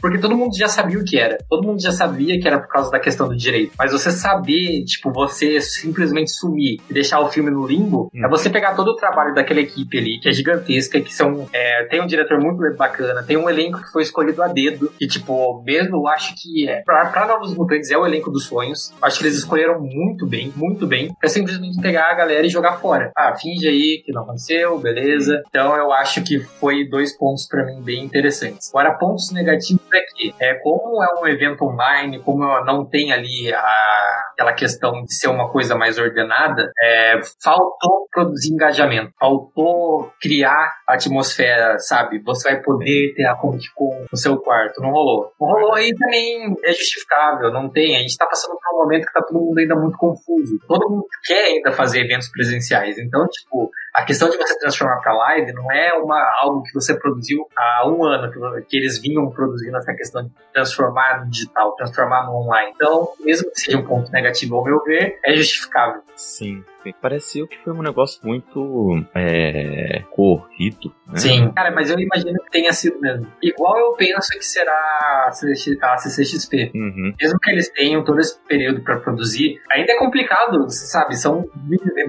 porque todo mundo já sabia o que era, todo mundo já sabia que era por causa da questão do direito. Mas você saber, tipo, você simplesmente sumir e deixar o filme no limbo, hum. é você pegar todo o trabalho daquela equipe ali, que é gigantesca, que são. É, tem um diretor muito bacana, tem um elenco que foi escolhido a dedo, que, tipo, mesmo eu acho que é, pra, pra Novos Mutantes é o elenco dos sonhos. Acho que eles escolheram muito bem, muito bem, pra simplesmente pegar a galera e jogar fora. Ah, finge aí que não aconteceu, beleza. Então eu acho que foi dois pontos para mim bem interessantes. Agora, pontos negativos é que, é, como é um evento online, como não tem ali a, aquela questão de ser uma coisa mais ordenada, é, faltou produzir engajamento, faltou criar atmosfera, sabe? Você vai poder ter a Comic Con no seu quarto. Não rolou. Não rolou aí também é justificável, não tem. A gente tá passando por um momento que tá todo mundo ainda muito confuso. Todo mundo quer ainda fazer eventos presenciais. Então, tipo, a questão de você transformar para live não é uma, algo que você produziu há um ano, que, que, eles vinham produzindo essa questão de transformar no digital, transformar no online. Então, mesmo que seja um ponto negativo ao meu ver, é justificável. Sim. Pareceu que foi um negócio muito é, corrido. Né? Sim, cara, mas eu imagino que tenha sido mesmo. Igual eu penso que será a CCXP. Uhum. Mesmo que eles tenham todo esse período para produzir, ainda é complicado, sabe? São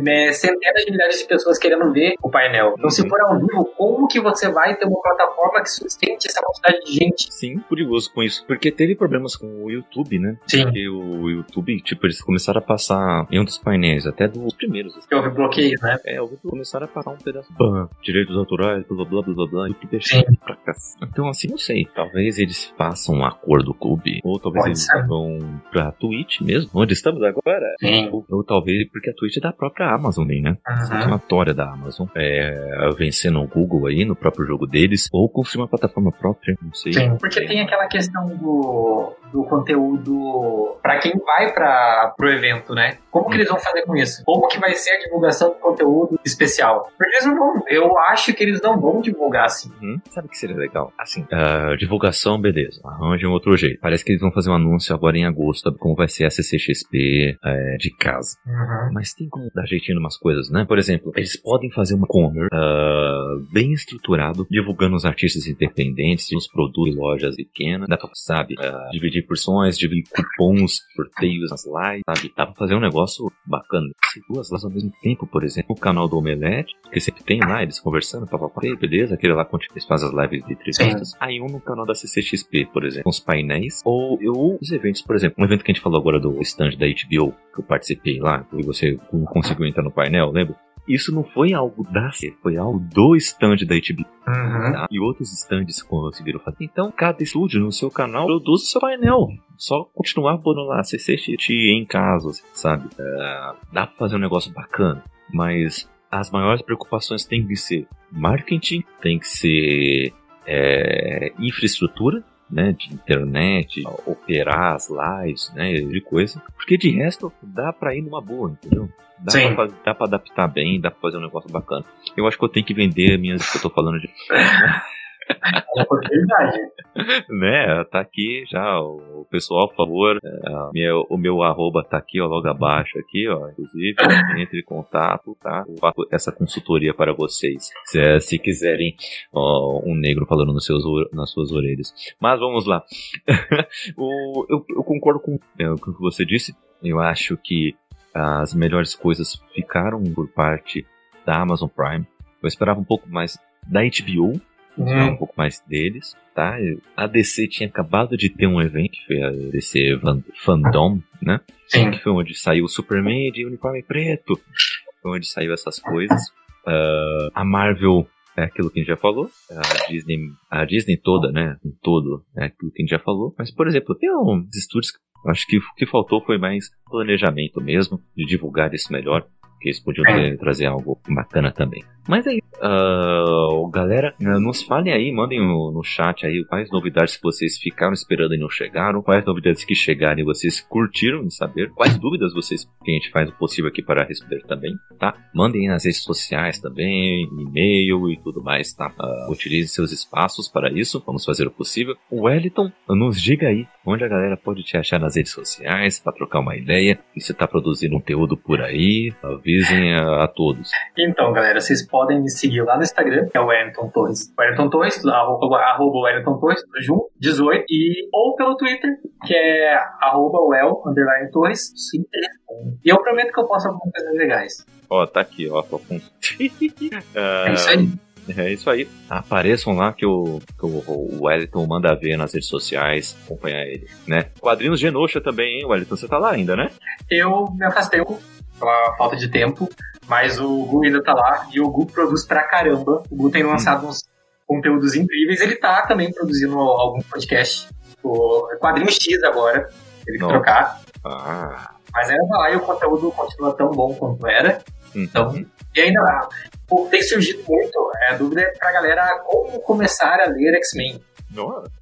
é, centenas de milhares de pessoas querendo ver o painel. Então, uhum. se for ao vivo, como que você vai ter uma plataforma que sustente essa quantidade de gente? Sim, curioso com isso. Porque teve problemas com o YouTube, né? Sim. Porque o YouTube, tipo, eles começaram a passar em um dos painéis, até dos primeiros. Assim. Que houve bloqueio, né? É, houve começaram a passar um pedaço. Bam, direitos autorais, blá blá blá blá blá, e que deixaram pra cá. Então, assim, não sei. Talvez eles façam um acordo com o clube, ou talvez Pode eles ser. vão pra Twitch mesmo, onde estamos agora. Sim. Ou, ou talvez porque a Twitch é da própria Amazon, né? Uhum. É da Amazon. É, vencendo o Google aí no próprio jogo deles, ou construir uma plataforma própria, não sei. Sim, porque tem aquela questão do, do conteúdo para quem vai para pro evento, né? Como que eles vão fazer com isso? Como que vai ser a divulgação do conteúdo especial? Porque eles não vão, eu acho que eles não vão divulgar assim. Uhum. Sabe o que seria legal? Assim, uh, divulgação, beleza, arranje um outro jeito. Parece que eles vão fazer um anúncio agora em agosto, como vai ser a CCXP é, de casa. Uhum. Mas tem como dar jeitinho em umas coisas, né? Por exemplo, eles podem fazer uma commerce uh, bem estruturado, divulgando os artistas independentes, os produtos em lojas pequenas, dá pra, sabe, uh, dividir porções, dividir cupons, sorteios nas lives, sabe? Dá pra fazer um negócio bacana. Se duas lives ao mesmo tempo, por exemplo, o canal do Omelete, que sempre tem lá, eles conversando, papapá, beleza, aquele lá eles fazem as lives de entrevistas. Sim. Aí um no canal da CCXP, por exemplo, com os painéis, ou os eventos, por exemplo, um evento que a gente falou agora do stand da HBO, que eu participei lá, e você conseguiu entrar no painel, lembra? Isso não foi algo da série, foi algo do stand da HBO. Uhum. Tá? E outros stands conseguiram fazer. Então, cada estúdio no seu canal produz o seu painel. Só continuar pondo lá CCXT em casa, sabe? Uh, dá pra fazer um negócio bacana, mas as maiores preocupações têm que ser marketing, tem que ser é, infraestrutura, né, de internet, operar as lives, né, de coisa. Porque de resto dá pra ir numa boa, entendeu? Dá Sim. pra, fazer, dá pra adaptar bem, dá pra fazer um negócio bacana. Eu acho que eu tenho que vender minhas que eu tô falando de. É oportunidade. né? Tá aqui já o pessoal, por favor. É, minha, o meu arroba tá aqui, ó, logo abaixo aqui, ó. Inclusive, entre em contato, tá? Faço essa consultoria para vocês. Se, se quiserem ó, um negro falando nos seus, nas suas orelhas. Mas vamos lá. o, eu, eu, concordo com, é, com o que você disse. Eu acho que as melhores coisas ficaram por parte da Amazon Prime. Eu esperava um pouco mais da HBO, uhum. um pouco mais deles, tá? A DC tinha acabado de ter um evento, que foi a DC Fandom, né? Sim. Que foi onde saiu o Superman de uniforme preto. Foi onde saiu essas coisas. Uh, a Marvel é aquilo que a gente já falou. A Disney, a Disney toda, né? Um todo, é aquilo que a gente já falou. Mas, por exemplo, tem uns estúdios que acho que o que faltou foi mais planejamento mesmo, de divulgar isso melhor que eles podiam ter, trazer algo bacana também. Mas aí, uh, galera, nos falem aí, mandem no, no, chat aí quais novidades que vocês ficaram esperando e não chegaram, quais novidades que chegaram e vocês curtiram em saber, quais dúvidas vocês que a gente faz o possível aqui para responder também, tá? Mandem nas redes sociais também, e-mail e tudo mais, tá? Uh, utilizem seus espaços para isso, vamos fazer o possível. O Wellington, nos diga aí onde a galera pode te achar nas redes sociais para trocar uma ideia, e você está produzindo conteúdo por aí, avisem a, a todos. Então, galera, vocês podem me seguir lá no Instagram, que é o Wellington Torres. Wellington Torres, arroba, arroba Wellington Torres, junto, 18. E, ou pelo Twitter, que é arroba well, underline Torres, sim. E eu prometo que eu posto algumas coisas legais. Ó, tá aqui, ó, tô com... é isso aí. É isso aí. Apareçam lá que o, que o, Wellington manda ver nas redes sociais, acompanhar ele, né? Quadrinhos Genosha também, hein, Wellington? Você tá lá ainda, né? Eu me afastei pela falta de tempo, mas o Gu ainda tá lá e o Gu produz pra caramba. O Gu tem lançado hum. uns conteúdos incríveis. Ele tá também produzindo algum podcast. O Quadrinho X agora, ele que trocar. Ah. Mas ainda tá lá e o conteúdo continua tão bom quanto era. Uhum. Então, e ainda pô, tem surgido muito. É, a dúvida é pra galera como começar a ler X-Men.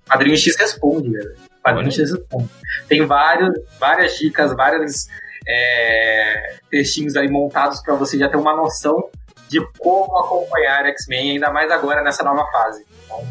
Quadrinho X responde, velho. Quadrinho X responde. Tem vários, várias dicas, várias é, textinhos aí montados para você já ter uma noção de como acompanhar X-Men, ainda mais agora nessa nova fase. Então,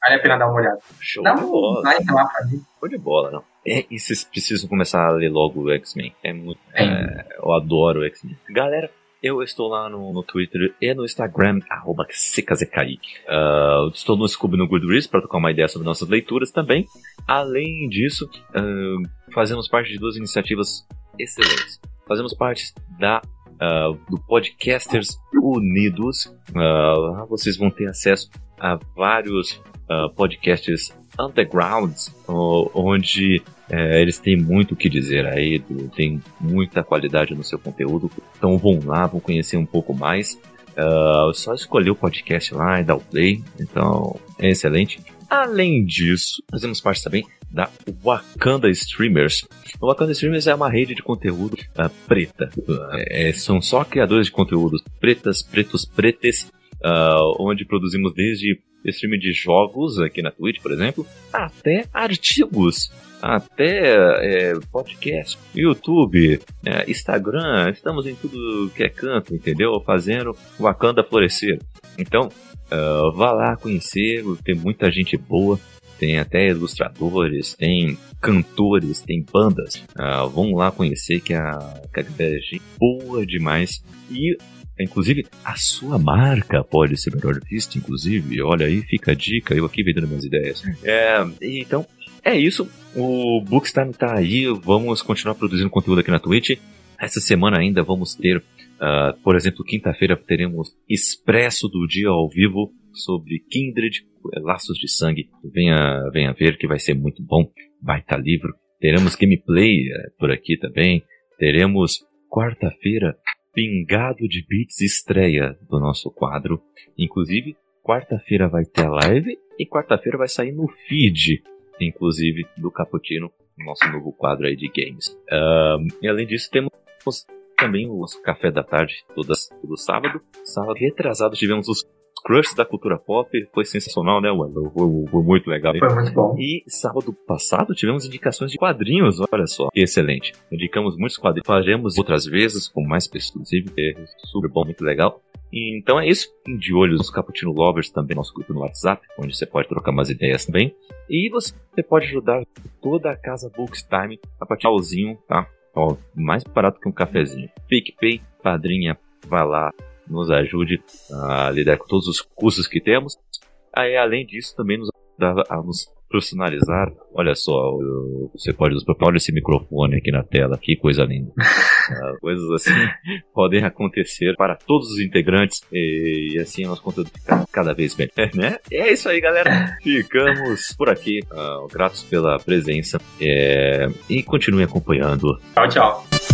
vale a pena dar uma olhada. Show Dá de bola. Vai lá pra mim. Show de bola, não. É, e vocês precisam começar a ler logo o X-Men. É muito. É, eu adoro o X-Men. Galera, eu estou lá no, no Twitter e no Instagram, arroba Uh, estou no Scooby no Goodreads para trocar uma ideia sobre nossas leituras também. Além disso, uh, fazemos parte de duas iniciativas excelentes. Fazemos parte da uh, do Podcasters Unidos. Uh, vocês vão ter acesso a vários uh, podcasts undergrounds, onde é, eles têm muito o que dizer aí, tem muita qualidade no seu conteúdo. Então vão lá, vão conhecer um pouco mais. Uh, só escolher o podcast lá e dar o play. Então é excelente. Além disso, fazemos parte também da Wakanda Streamers. O Wakanda Streamers é uma rede de conteúdo uh, preta. Uh, são só criadores de conteúdos pretas, pretos, pretes, uh, onde produzimos desde streaming de jogos aqui na Twitch, por exemplo, até artigos, até é, podcast, YouTube, é, Instagram, estamos em tudo que é canto, entendeu? Fazendo Wakanda florescer. Então, uh, vá lá conhecer, tem muita gente boa, tem até ilustradores, tem cantores, tem bandas. Uh, vão lá conhecer que a, galera é boa demais. E Inclusive, a sua marca pode ser melhor vista, inclusive. Olha aí, fica a dica, eu aqui vendendo minhas ideias. É, então, é isso. O Bookstime tá aí, vamos continuar produzindo conteúdo aqui na Twitch. Essa semana ainda vamos ter, uh, por exemplo, quinta-feira teremos Expresso do Dia ao vivo sobre Kindred, Laços de Sangue. Venha, venha ver que vai ser muito bom. Baita livro. Teremos gameplay uh, por aqui também. Teremos quarta-feira Pingado de Beats estreia do nosso quadro. Inclusive, quarta-feira vai ter a live e quarta-feira vai sair no feed, inclusive, do Caputino, nosso novo quadro aí de games. E além disso, temos também o café da tarde, todas, todo sábado. Sábado retrasado tivemos os Crush da cultura pop foi sensacional, né, mano? Foi, foi, muito legal. Foi muito bom. E sábado passado tivemos indicações de quadrinhos, olha só. Que excelente. Indicamos muitos quadrinhos. Faremos outras vezes com mais pessoas, inclusive. É super bom, muito legal. Então é isso. De olho nos Cappuccino Lovers também, nosso grupo no WhatsApp, onde você pode trocar umas ideias também. E você pode ajudar toda a casa Books Time a partir do tá? Ó, mais barato que um cafezinho. PicPay, padrinha, vai lá, nos ajude a lidar com todos os custos que temos. Aí, além disso, também nos ajuda a nos personalizar. Olha só, você pode usar. Olha esse microfone aqui na tela, que coisa linda. uh, coisas assim podem acontecer para todos os integrantes e, e assim nosso conteúdo ficar cada vez melhor, né? É isso aí, galera. Ficamos por aqui. Uh, gratos pela presença é, e continue acompanhando. Tchau, tchau.